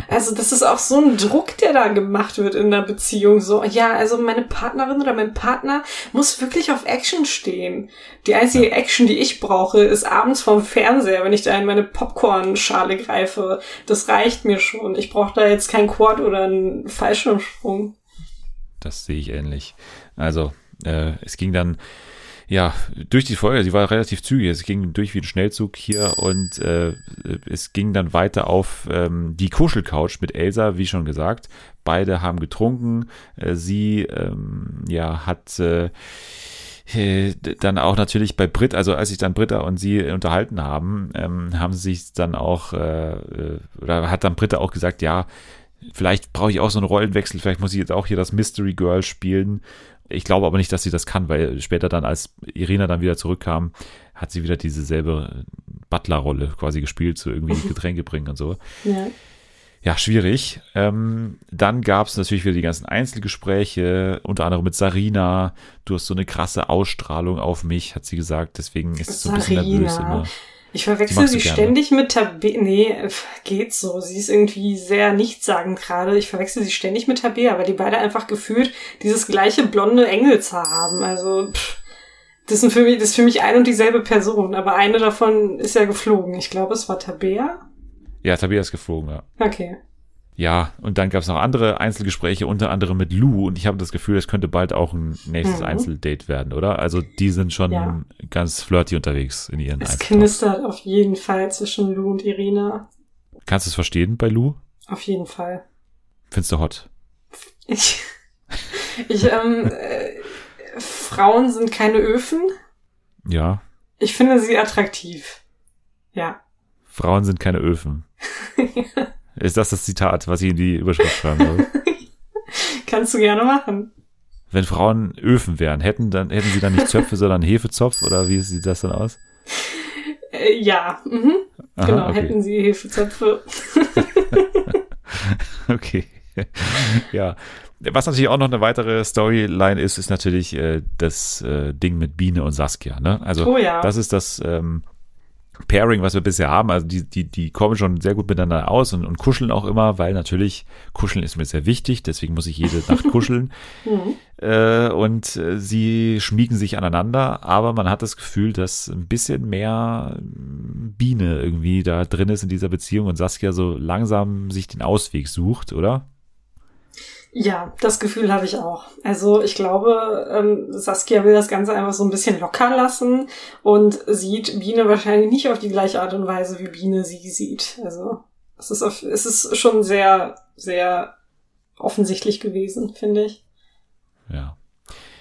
Also das ist auch so ein Druck, der da gemacht wird in der Beziehung. So, ja, also meine Partnerin oder mein Partner muss wirklich auf Action stehen. Die einzige Action, die ich brauche, ist abends vom Fernseher, wenn ich da in meine Popcorn-Schale greife. Das reicht mir schon. Ich brauche da jetzt kein Quad oder einen Fallschirmsprung. Das sehe ich ähnlich. Also, äh, es ging dann ja, durch die Folge, sie war relativ zügig, es ging durch wie ein Schnellzug hier und äh, es ging dann weiter auf ähm, die Kuschelcouch mit Elsa, wie schon gesagt. Beide haben getrunken. Äh, sie ähm, ja hat äh, äh dann auch natürlich bei Brit, also als sich dann Britta und sie unterhalten haben, ähm, haben sie sich dann auch, äh, äh, oder hat dann Britta auch gesagt, ja, vielleicht brauche ich auch so einen Rollenwechsel, vielleicht muss ich jetzt auch hier das Mystery Girl spielen. Ich glaube aber nicht, dass sie das kann, weil später dann, als Irina dann wieder zurückkam, hat sie wieder diese selbe Butler-Rolle quasi gespielt, so irgendwie Getränke bringen und so. Ja. Ja, schwierig. Ähm, dann gab es natürlich wieder die ganzen Einzelgespräche, unter anderem mit Sarina. Du hast so eine krasse Ausstrahlung auf mich, hat sie gesagt. Deswegen ist es so ein bisschen nervös immer. Ich verwechsel sie ständig mit Tabea. Nee, geht so. Sie ist irgendwie sehr nichtssagend gerade. Ich verwechsel sie ständig mit Tabea, weil die beide einfach gefühlt dieses gleiche blonde Engelshaar haben. Also, pff, das, sind für mich, das ist für mich ein und dieselbe Person. Aber eine davon ist ja geflogen. Ich glaube, es war Tabea. Ja, Tabea ist geflogen, ja. Okay. Ja, und dann gab es noch andere Einzelgespräche, unter anderem mit Lou. Und ich habe das Gefühl, es könnte bald auch ein nächstes mhm. Einzeldate werden, oder? Also die sind schon ja. ganz flirty unterwegs in ihren Es knistert auf jeden Fall zwischen Lou und Irina. Kannst du es verstehen bei Lou? Auf jeden Fall. Findest du hot? Ich, ich ähm, äh, Frauen sind keine Öfen. Ja. Ich finde sie attraktiv. Ja. Frauen sind keine Öfen. Ist das das Zitat, was ich in die Überschrift schreiben soll? Kannst du gerne machen. Wenn Frauen Öfen wären, hätten, dann, hätten sie dann nicht Zöpfe, sondern Hefezopf? Oder wie sieht das dann aus? Äh, ja, mhm. Aha, genau, okay. hätten sie Hefezöpfe. okay. ja. Was natürlich auch noch eine weitere Storyline ist, ist natürlich äh, das äh, Ding mit Biene und Saskia. Ne? Also oh ja. das ist das ähm, Pairing, was wir bisher haben, also die, die, die kommen schon sehr gut miteinander aus und, und kuscheln auch immer, weil natürlich kuscheln ist mir sehr wichtig, deswegen muss ich jede Nacht kuscheln. mhm. äh, und äh, sie schmiegen sich aneinander, aber man hat das Gefühl, dass ein bisschen mehr Biene irgendwie da drin ist in dieser Beziehung und Saskia so langsam sich den Ausweg sucht, oder? Ja, das Gefühl habe ich auch. Also ich glaube, ähm, Saskia will das Ganze einfach so ein bisschen locker lassen und sieht Biene wahrscheinlich nicht auf die gleiche Art und Weise, wie Biene sie sieht. Also es ist, auf, es ist schon sehr, sehr offensichtlich gewesen, finde ich. Ja.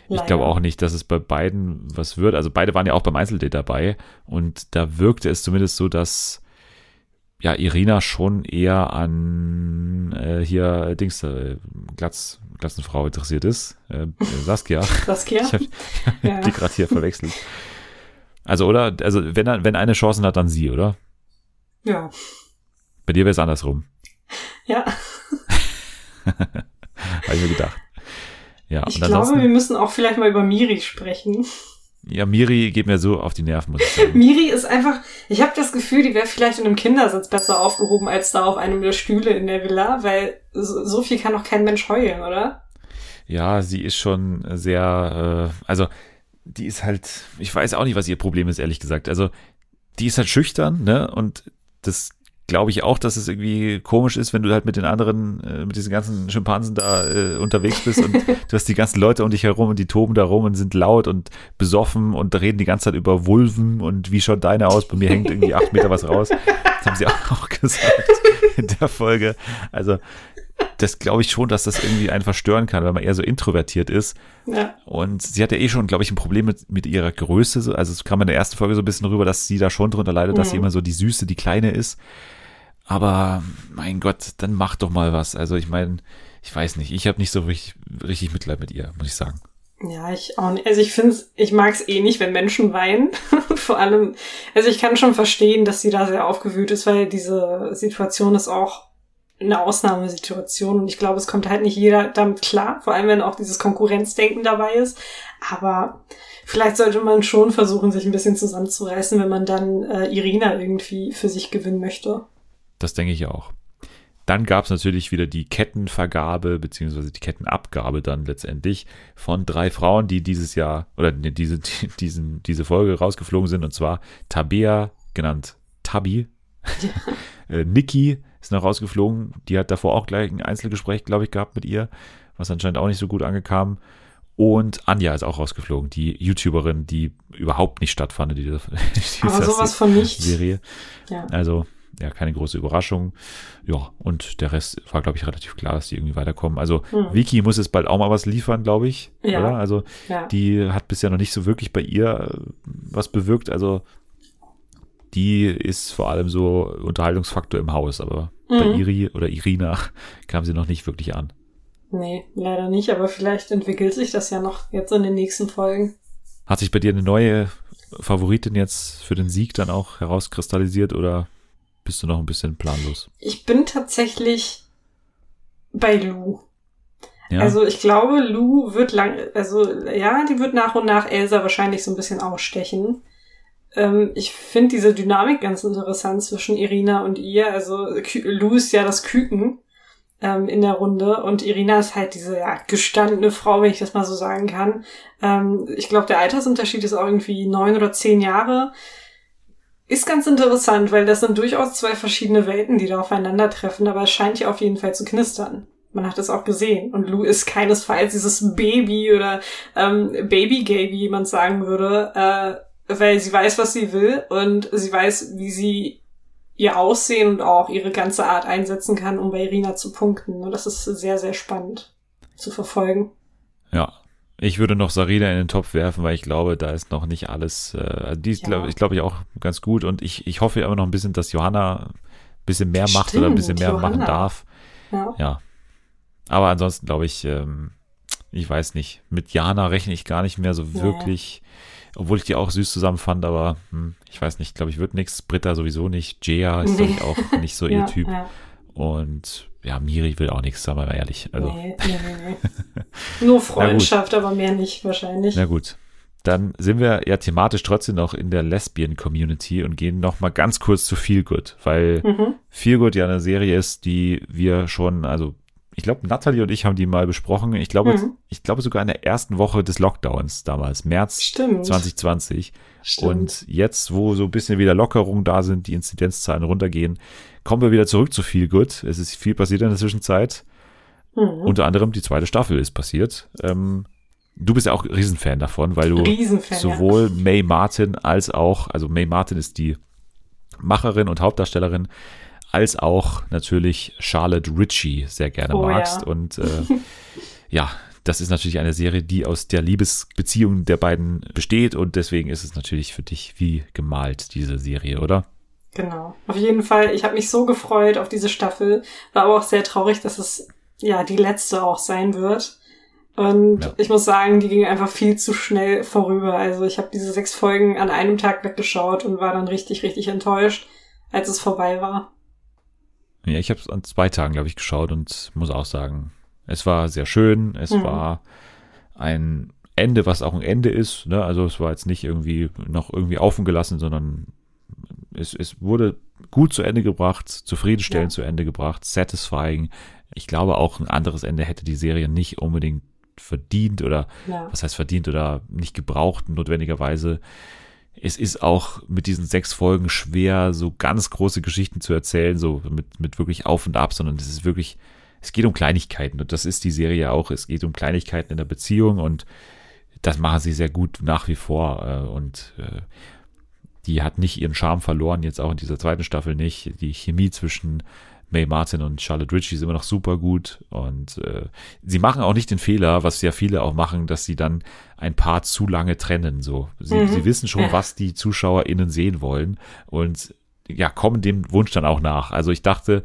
Ich glaube auch nicht, dass es bei beiden was wird. Also beide waren ja auch beim Einzeldate dabei und da wirkte es zumindest so, dass ja, Irina schon eher an äh, hier Dings, äh, Glatz, Glatzenfrau interessiert ist. Äh, Saskia. Saskia? Ich habe ja. die gerade hier verwechselt. Also, oder? Also, wenn, wenn eine Chance hat, dann sie, oder? Ja. Bei dir wäre es andersrum. Ja. Habe ich mir gedacht. Ja, ich glaube, wir müssen auch vielleicht mal über Miri sprechen. Ja, Miri geht mir so auf die Nerven, muss ich sagen. Miri ist einfach, ich habe das Gefühl, die wäre vielleicht in einem Kindersitz besser aufgehoben als da auf einem der Stühle in der Villa, weil so, so viel kann doch kein Mensch heulen, oder? Ja, sie ist schon sehr, äh, also die ist halt, ich weiß auch nicht, was ihr Problem ist, ehrlich gesagt. Also die ist halt schüchtern, ne? Und das glaube ich auch, dass es irgendwie komisch ist, wenn du halt mit den anderen, äh, mit diesen ganzen Schimpansen da äh, unterwegs bist und du hast die ganzen Leute um dich herum und die toben da rum und sind laut und besoffen und reden die ganze Zeit über Vulven und wie schaut deine aus? Bei mir hängt irgendwie acht Meter was raus. Das haben sie auch gesagt in der Folge. Also das glaube ich schon, dass das irgendwie einen verstören kann, wenn man eher so introvertiert ist. Ja. Und sie hat ja eh schon, glaube ich, ein Problem mit, mit ihrer Größe. Also es kam in der ersten Folge so ein bisschen rüber, dass sie da schon drunter leidet, mhm. dass sie immer so die Süße, die Kleine ist. Aber mein Gott, dann mach doch mal was. Also ich meine, ich weiß nicht, ich habe nicht so richtig, richtig Mitleid mit ihr, muss ich sagen. Ja, ich auch nicht. Also ich finde ich mag es eh nicht, wenn Menschen weinen. Vor allem, also ich kann schon verstehen, dass sie da sehr aufgewühlt ist, weil diese Situation ist auch eine Ausnahmesituation und ich glaube, es kommt halt nicht jeder damit klar, vor allem wenn auch dieses Konkurrenzdenken dabei ist. Aber vielleicht sollte man schon versuchen, sich ein bisschen zusammenzureißen, wenn man dann äh, Irina irgendwie für sich gewinnen möchte. Das denke ich auch. Dann gab es natürlich wieder die Kettenvergabe beziehungsweise die Kettenabgabe dann letztendlich von drei Frauen, die dieses Jahr oder diese, die, diesen, diese Folge rausgeflogen sind und zwar Tabea, genannt Tabi, ja. äh, Niki ist noch rausgeflogen, die hat davor auch gleich ein Einzelgespräch, glaube ich, gehabt mit ihr, was anscheinend auch nicht so gut angekam. Und Anja ist auch rausgeflogen, die YouTuberin, die überhaupt nicht stattfand in dieser, dieser Aber sowas von nicht. Serie. Ja. Also ja, keine große Überraschung. Ja, und der Rest war, glaube ich, relativ klar, dass die irgendwie weiterkommen. Also hm. Vicky muss jetzt bald auch mal was liefern, glaube ich. Ja. Oder? Also ja. die hat bisher noch nicht so wirklich bei ihr äh, was bewirkt. Also die ist vor allem so Unterhaltungsfaktor im Haus, aber mhm. bei Iri oder Irina kam sie noch nicht wirklich an. Nee, leider nicht, aber vielleicht entwickelt sich das ja noch jetzt in den nächsten Folgen. Hat sich bei dir eine neue Favoritin jetzt für den Sieg dann auch herauskristallisiert oder bist du noch ein bisschen planlos? Ich bin tatsächlich bei Lou. Ja. Also ich glaube, Lou wird lang, also ja, die wird nach und nach Elsa wahrscheinlich so ein bisschen ausstechen. Ähm, ich finde diese Dynamik ganz interessant zwischen Irina und ihr. Also Lou ist ja das Küken ähm, in der Runde und Irina ist halt diese ja, gestandene Frau, wenn ich das mal so sagen kann. Ähm, ich glaube, der Altersunterschied ist auch irgendwie neun oder zehn Jahre. Ist ganz interessant, weil das sind durchaus zwei verschiedene Welten, die da aufeinandertreffen, aber es scheint ja auf jeden Fall zu knistern. Man hat es auch gesehen. Und Lou ist keinesfalls dieses Baby oder ähm, Baby-Gay, wie jemand sagen würde, äh, weil sie weiß, was sie will und sie weiß, wie sie ihr Aussehen und auch ihre ganze Art einsetzen kann, um bei Irina zu punkten. Und das ist sehr, sehr spannend zu verfolgen. Ja. Ich würde noch Sarina in den Topf werfen, weil ich glaube, da ist noch nicht alles, äh, die ist, ja. glaube ich, glaube ich, auch ganz gut. Und ich, ich hoffe aber noch ein bisschen, dass Johanna ein bisschen mehr macht oder ein bisschen mehr Johanna. machen darf. Ja. ja. Aber ansonsten glaube ich, ähm, ich weiß nicht, mit Jana rechne ich gar nicht mehr so ja. wirklich, obwohl ich die auch süß zusammen fand, aber hm, ich weiß nicht, glaube ich, wird nichts. Britta sowieso nicht. Jaya ist, nee. ich, auch nicht so ihr ja, Typ. Ja. Und ja, Miri will auch nichts, sagen wir mal ehrlich. Also. Nee, nee, nee. Nur Freundschaft, aber mehr nicht wahrscheinlich. Na gut. Dann sind wir ja thematisch trotzdem noch in der Lesbian-Community und gehen noch mal ganz kurz zu Feelgood, weil mhm. Feelgood ja eine Serie ist, die wir schon, also ich glaube, Natalie und ich haben die mal besprochen. Ich glaube, mhm. ich glaube sogar in der ersten Woche des Lockdowns damals, März Stimmt. 2020. Stimmt. Und jetzt, wo so ein bisschen wieder Lockerungen da sind, die Inzidenzzahlen runtergehen, kommen wir wieder zurück zu viel Good. Es ist viel passiert in der Zwischenzeit. Mhm. Unter anderem die zweite Staffel ist passiert. Ähm, du bist ja auch Riesenfan davon, weil du Riesenfan, sowohl ja. May Martin als auch, also May Martin ist die Macherin und Hauptdarstellerin als auch natürlich Charlotte Ritchie sehr gerne oh, magst. Ja. Und äh, ja, das ist natürlich eine Serie, die aus der Liebesbeziehung der beiden besteht und deswegen ist es natürlich für dich wie gemalt, diese Serie, oder? Genau, auf jeden Fall. Ich habe mich so gefreut auf diese Staffel, war aber auch sehr traurig, dass es ja die letzte auch sein wird. Und ja. ich muss sagen, die ging einfach viel zu schnell vorüber. Also ich habe diese sechs Folgen an einem Tag weggeschaut und war dann richtig, richtig enttäuscht, als es vorbei war. Ja, ich habe es an zwei Tagen, glaube ich, geschaut und muss auch sagen, es war sehr schön. Es mhm. war ein Ende, was auch ein Ende ist. Ne? Also es war jetzt nicht irgendwie noch irgendwie offen gelassen, sondern es, es wurde gut zu Ende gebracht, zufriedenstellend ja. zu Ende gebracht, satisfying. Ich glaube, auch ein anderes Ende hätte die Serie nicht unbedingt verdient oder ja. was heißt verdient oder nicht gebraucht notwendigerweise es ist auch mit diesen sechs Folgen schwer, so ganz große Geschichten zu erzählen, so mit, mit wirklich Auf und Ab, sondern es ist wirklich, es geht um Kleinigkeiten und das ist die Serie auch. Es geht um Kleinigkeiten in der Beziehung und das machen sie sehr gut nach wie vor äh, und äh, die hat nicht ihren Charme verloren, jetzt auch in dieser zweiten Staffel nicht. Die Chemie zwischen May Martin und Charlotte Ritchie ist immer noch super gut und äh, sie machen auch nicht den Fehler, was ja viele auch machen, dass sie dann ein paar zu lange trennen. So, sie, mhm. sie wissen schon, was die ZuschauerInnen sehen wollen und ja, kommen dem Wunsch dann auch nach. Also ich dachte,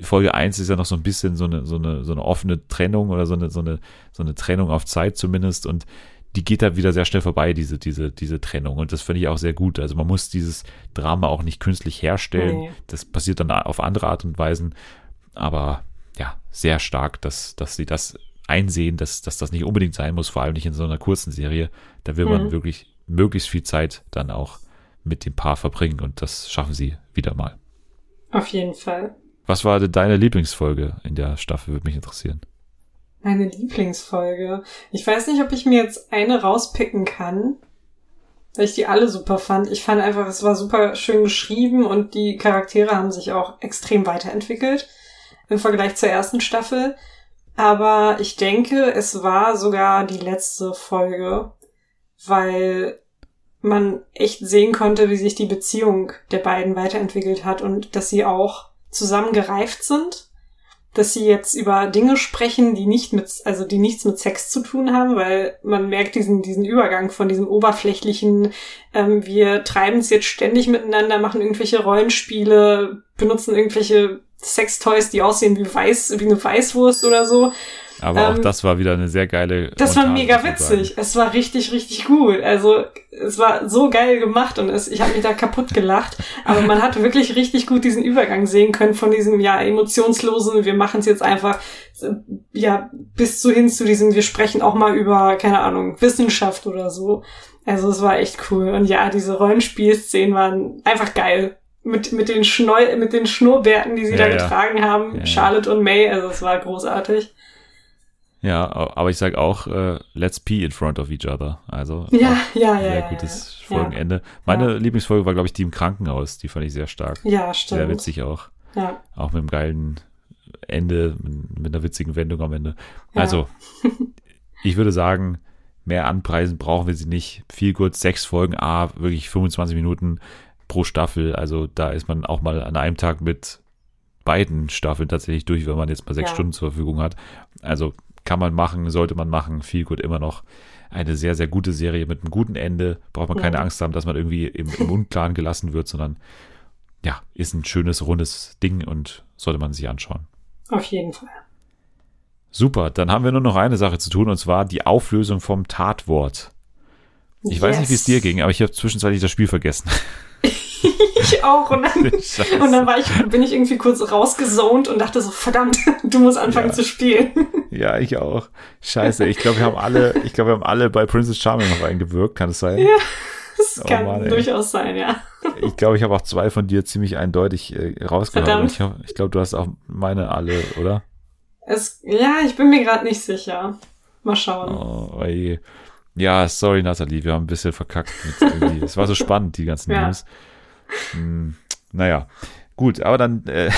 Folge 1 ist ja noch so ein bisschen so eine, so eine, so eine offene Trennung oder so eine, so eine, so eine Trennung auf Zeit zumindest und die geht da wieder sehr schnell vorbei, diese, diese, diese Trennung. Und das finde ich auch sehr gut. Also man muss dieses Drama auch nicht künstlich herstellen. Nee. Das passiert dann auf andere Art und Weisen. Aber ja, sehr stark, dass, dass sie das einsehen, dass, dass das nicht unbedingt sein muss, vor allem nicht in so einer kurzen Serie. Da will man mhm. wirklich möglichst viel Zeit dann auch mit dem Paar verbringen und das schaffen sie wieder mal. Auf jeden Fall. Was war deine Lieblingsfolge in der Staffel, würde mich interessieren. Meine Lieblingsfolge. Ich weiß nicht, ob ich mir jetzt eine rauspicken kann, weil ich die alle super fand. Ich fand einfach, es war super schön geschrieben und die Charaktere haben sich auch extrem weiterentwickelt im Vergleich zur ersten Staffel. Aber ich denke, es war sogar die letzte Folge, weil man echt sehen konnte, wie sich die Beziehung der beiden weiterentwickelt hat und dass sie auch zusammen gereift sind dass sie jetzt über Dinge sprechen, die nicht mit, also die nichts mit Sex zu tun haben, weil man merkt diesen, diesen Übergang von diesem oberflächlichen, ähm, wir treiben es jetzt ständig miteinander, machen irgendwelche Rollenspiele, benutzen irgendwelche Sextoys, die aussehen wie weiß, wie eine Weißwurst oder so. Aber ähm, auch das war wieder eine sehr geile. Das war mega witzig. Es war richtig, richtig gut. Also es war so geil gemacht und es, ich habe mich da kaputt gelacht. Aber man hat wirklich richtig gut diesen Übergang sehen können von diesem ja emotionslosen, wir machen es jetzt einfach ja bis zu hin zu diesem, wir sprechen auch mal über keine Ahnung Wissenschaft oder so. Also es war echt cool und ja, diese Rollenspielszenen waren einfach geil mit, mit den Schneu mit den Schnurrbärten, die sie ja, da getragen haben, ja, Charlotte und May, also es war großartig. Ja, aber ich sag auch, äh, let's pee in front of each other. Also ja, ja, ja, sehr ja, gutes Folgenende. Meine Lieblingsfolge war, glaube ich, die im Krankenhaus. Die fand ich sehr stark. Ja, stimmt. Sehr witzig auch. Ja. Auch mit einem geilen Ende, mit einer witzigen Wendung am Ende. Also, ich würde sagen, mehr anpreisen brauchen wir sie nicht. Viel gut, sechs Folgen, ah, wirklich 25 Minuten pro Staffel. Also da ist man auch mal an einem Tag mit beiden Staffeln tatsächlich durch, wenn man jetzt mal sechs ja. Stunden zur Verfügung hat. Also kann man machen, sollte man machen. Viel gut immer noch eine sehr, sehr gute Serie mit einem guten Ende. Braucht man keine ja. Angst haben, dass man irgendwie im, im Unklaren gelassen wird, sondern ja, ist ein schönes, rundes Ding und sollte man sich anschauen. Auf jeden Fall. Super, dann haben wir nur noch eine Sache zu tun und zwar die Auflösung vom Tatwort. Ich yes. weiß nicht, wie es dir ging, aber ich habe zwischenzeitlich das Spiel vergessen. ich auch. Und dann, und dann war ich, bin ich irgendwie kurz rausgesont und dachte so, verdammt, du musst anfangen ja. zu spielen. Ja, ich auch. Scheiße, ich glaube, wir haben alle, ich glaube, wir haben alle bei Princess Charming noch eingewirkt, kann es sein? Ja, das oh, kann Mann, durchaus sein, ja. Ich glaube, ich habe auch zwei von dir ziemlich eindeutig äh, rausgehört. Ich, ich glaube, du hast auch meine alle, oder? Es, ja, ich bin mir gerade nicht sicher. Mal schauen. Oh, oje. Ja, sorry, Nathalie, wir haben ein bisschen verkackt. Mit es war so spannend, die ganzen ja. News. Hm, naja, gut, aber dann, äh,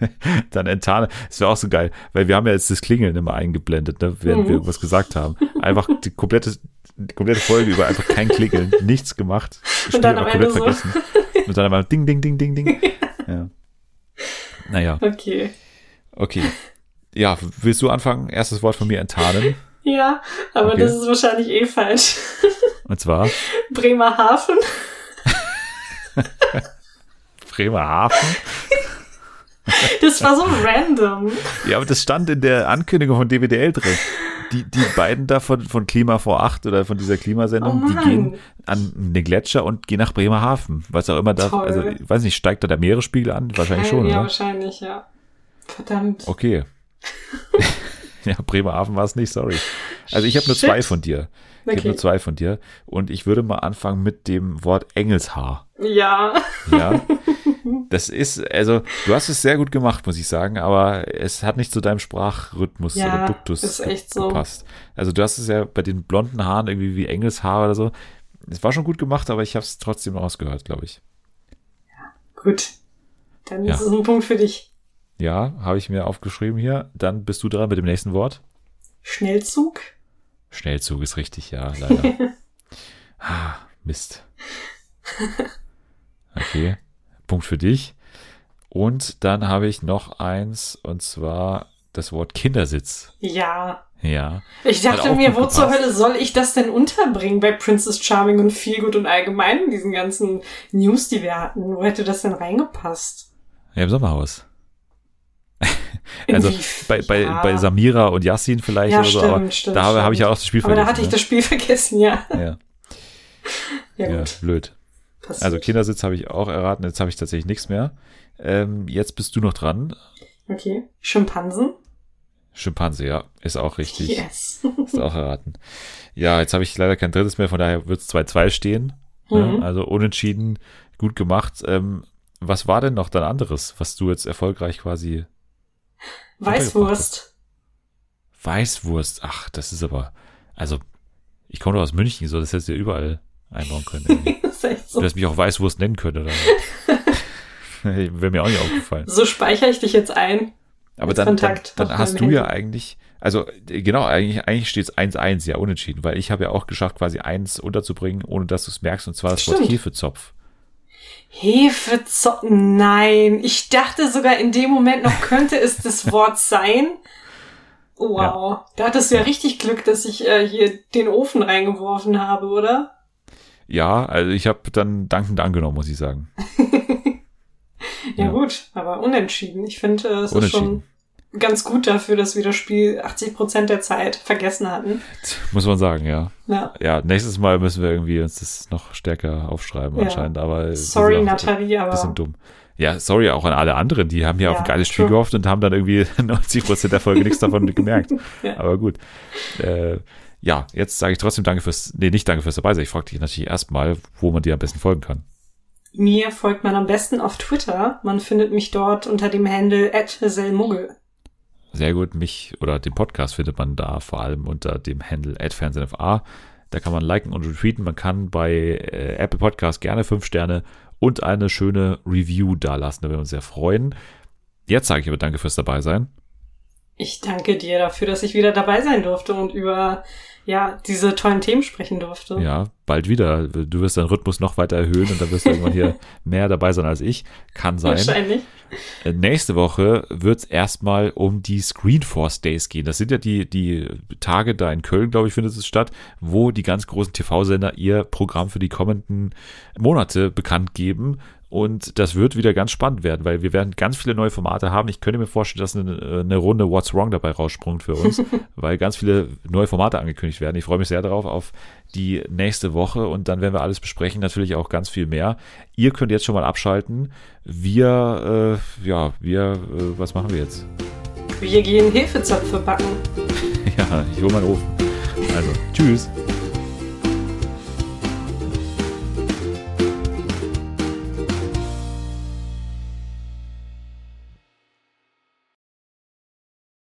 dann enttarne. Es wäre auch so geil, weil wir haben ja jetzt das Klingeln immer eingeblendet, ne, während mhm. wir irgendwas gesagt haben. Einfach die komplette, die komplette Folge über einfach kein Klingeln, nichts gemacht. Spiel Und dann am komplett so. vergessen. Und dann einmal Ding, Ding, Ding, Ding, Ding. Ja. Naja. Okay. Okay. Ja, willst du anfangen? Erstes Wort von mir enttarnen. Ja, aber okay. das ist wahrscheinlich eh falsch. Und zwar? Bremerhaven. Bremerhaven? Das war so random. Ja, aber das stand in der Ankündigung von DWDL drin. Die, die beiden da von, von Klima vor 8 oder von dieser Klimasendung, oh die gehen an den Gletscher und gehen nach Bremerhaven. Was auch immer da, Toll. also ich weiß nicht, steigt da der Meeresspiegel an? Wahrscheinlich schon, Ja, oder? wahrscheinlich, ja. Verdammt. Okay. ja, Bremerhaven war es nicht, sorry. Also ich habe nur zwei von dir. Ich okay. habe nur zwei von dir. Und ich würde mal anfangen mit dem Wort Engelshaar. Ja. Ja. Das ist, also, du hast es sehr gut gemacht, muss ich sagen, aber es hat nicht zu deinem Sprachrhythmus ja, oder Duktus ist echt so. gepasst. Also, du hast es ja bei den blonden Haaren irgendwie wie Engelshaar oder so. Es war schon gut gemacht, aber ich habe es trotzdem rausgehört, glaube ich. Ja, gut. Dann ja. ist es ein Punkt für dich. Ja, habe ich mir aufgeschrieben hier. Dann bist du dran mit dem nächsten Wort. Schnellzug. Schnellzug ist richtig, ja, leider. ah, Mist. Okay, Punkt für dich. Und dann habe ich noch eins, und zwar das Wort Kindersitz. Ja. Ja. Ich dachte mir, wo zur Hölle soll ich das denn unterbringen bei Princess Charming und Feelgood und allgemein in diesen ganzen News, die wir hatten? Wo hätte das denn reingepasst? Ja, im Sommerhaus also bei, bei, ja. bei Samira und Yassin vielleicht ja, oder so, stimmt, aber stimmt, da habe, habe ich ja auch das Spiel aber vergessen. Aber da hatte ich ne? das Spiel vergessen, ja. Ja, ja, ja blöd. Passiert. Also Kindersitz habe ich auch erraten, jetzt habe ich tatsächlich nichts mehr. Ähm, jetzt bist du noch dran. Okay. Schimpansen? Schimpanse, ja, ist auch richtig. Yes. ist auch erraten. Ja, jetzt habe ich leider kein drittes mehr, von daher wird es 2-2 stehen. Ne? Mhm. Ne? Also unentschieden, gut gemacht. Ähm, was war denn noch dein anderes, was du jetzt erfolgreich quasi Weißwurst. Weißwurst, ach, das ist aber, also, ich komme doch aus München, so, das hättest du ja überall einbauen können. das ist echt so. Du hättest mich auch Weißwurst nennen können, oder? Wäre mir auch nicht aufgefallen. So speichere ich dich jetzt ein. Aber dann, dann, dann hast du ja eigentlich, also genau, eigentlich, eigentlich steht es 1-1, ja, unentschieden, weil ich habe ja auch geschafft, quasi eins unterzubringen, ohne dass du es merkst, und zwar das Stimmt. Wort Hefezopf. Hefezopf. Nein, ich dachte sogar in dem Moment noch könnte es das Wort sein. Wow, ja. da hattest du ja richtig Glück, dass ich äh, hier den Ofen reingeworfen habe, oder? Ja, also ich habe dann dankend angenommen, muss ich sagen. ja, ja, gut, aber unentschieden. Ich finde, äh, es ist schon ganz gut dafür, dass wir das Spiel 80 Prozent der Zeit vergessen hatten. Muss man sagen, ja. Ja. Ja, nächstes Mal müssen wir irgendwie uns das noch stärker aufschreiben Ja. anscheinend, aber Sorry, Nathalie, Ein bisschen aber dumm. Ja, sorry auch an alle anderen, die haben ja, auf Ja, ein geiles Spiel true. gehofft und haben dann irgendwie 90 Prozent der Folge nichts davon gemerkt. Aber gut. Äh, ja, jetzt sage ich trotzdem Danke fürs, nee, nicht Danke fürs dabei sein. Ich frage dich natürlich erstmal, wo man dir am besten folgen kann. mir folgt man am besten auf Twitter. Man findet mich dort unter dem Handle @selmuggel. Sehr gut, mich oder den Podcast findet man da vor allem unter dem Handle @fernsehnfa. Da kann man liken und retweeten. Man kann bei äh, Apple Podcast gerne fünf Sterne und eine schöne Review dalassen. Da würden wir uns sehr freuen. Jetzt sage ich aber Danke fürs dabei sein. Ich danke dir dafür, dass ich wieder dabei sein durfte und über ja diese tollen Themen sprechen durfte. Ja, bald wieder. Du wirst deinen Rhythmus noch weiter erhöhen und dann wirst du irgendwann hier mehr dabei sein als ich. Kann sein. Wahrscheinlich. Äh, Nächste Woche wird es erstmal um die Screenforce Days gehen. Das sind ja die, die Tage da in Köln, glaube ich, findet es statt, wo die ganz großen TV-Sender ihr Programm für die kommenden Monate bekannt geben. Und das wird wieder ganz spannend werden, weil wir werden ganz viele neue Formate haben. Ich könnte mir vorstellen, dass eine, eine Runde What's Wrong dabei raussprungt für uns, weil ganz viele neue Formate angekündigt werden. Ich freue mich sehr darauf auf die nächste Woche und dann werden wir alles besprechen, natürlich auch ganz viel mehr. Ihr könnt jetzt schon mal abschalten. Wir, äh, ja, wir, äh, was machen wir jetzt? Wir gehen Hefezöpfe backen. Ja, ich hole meinen Ofen. Also, tschüss.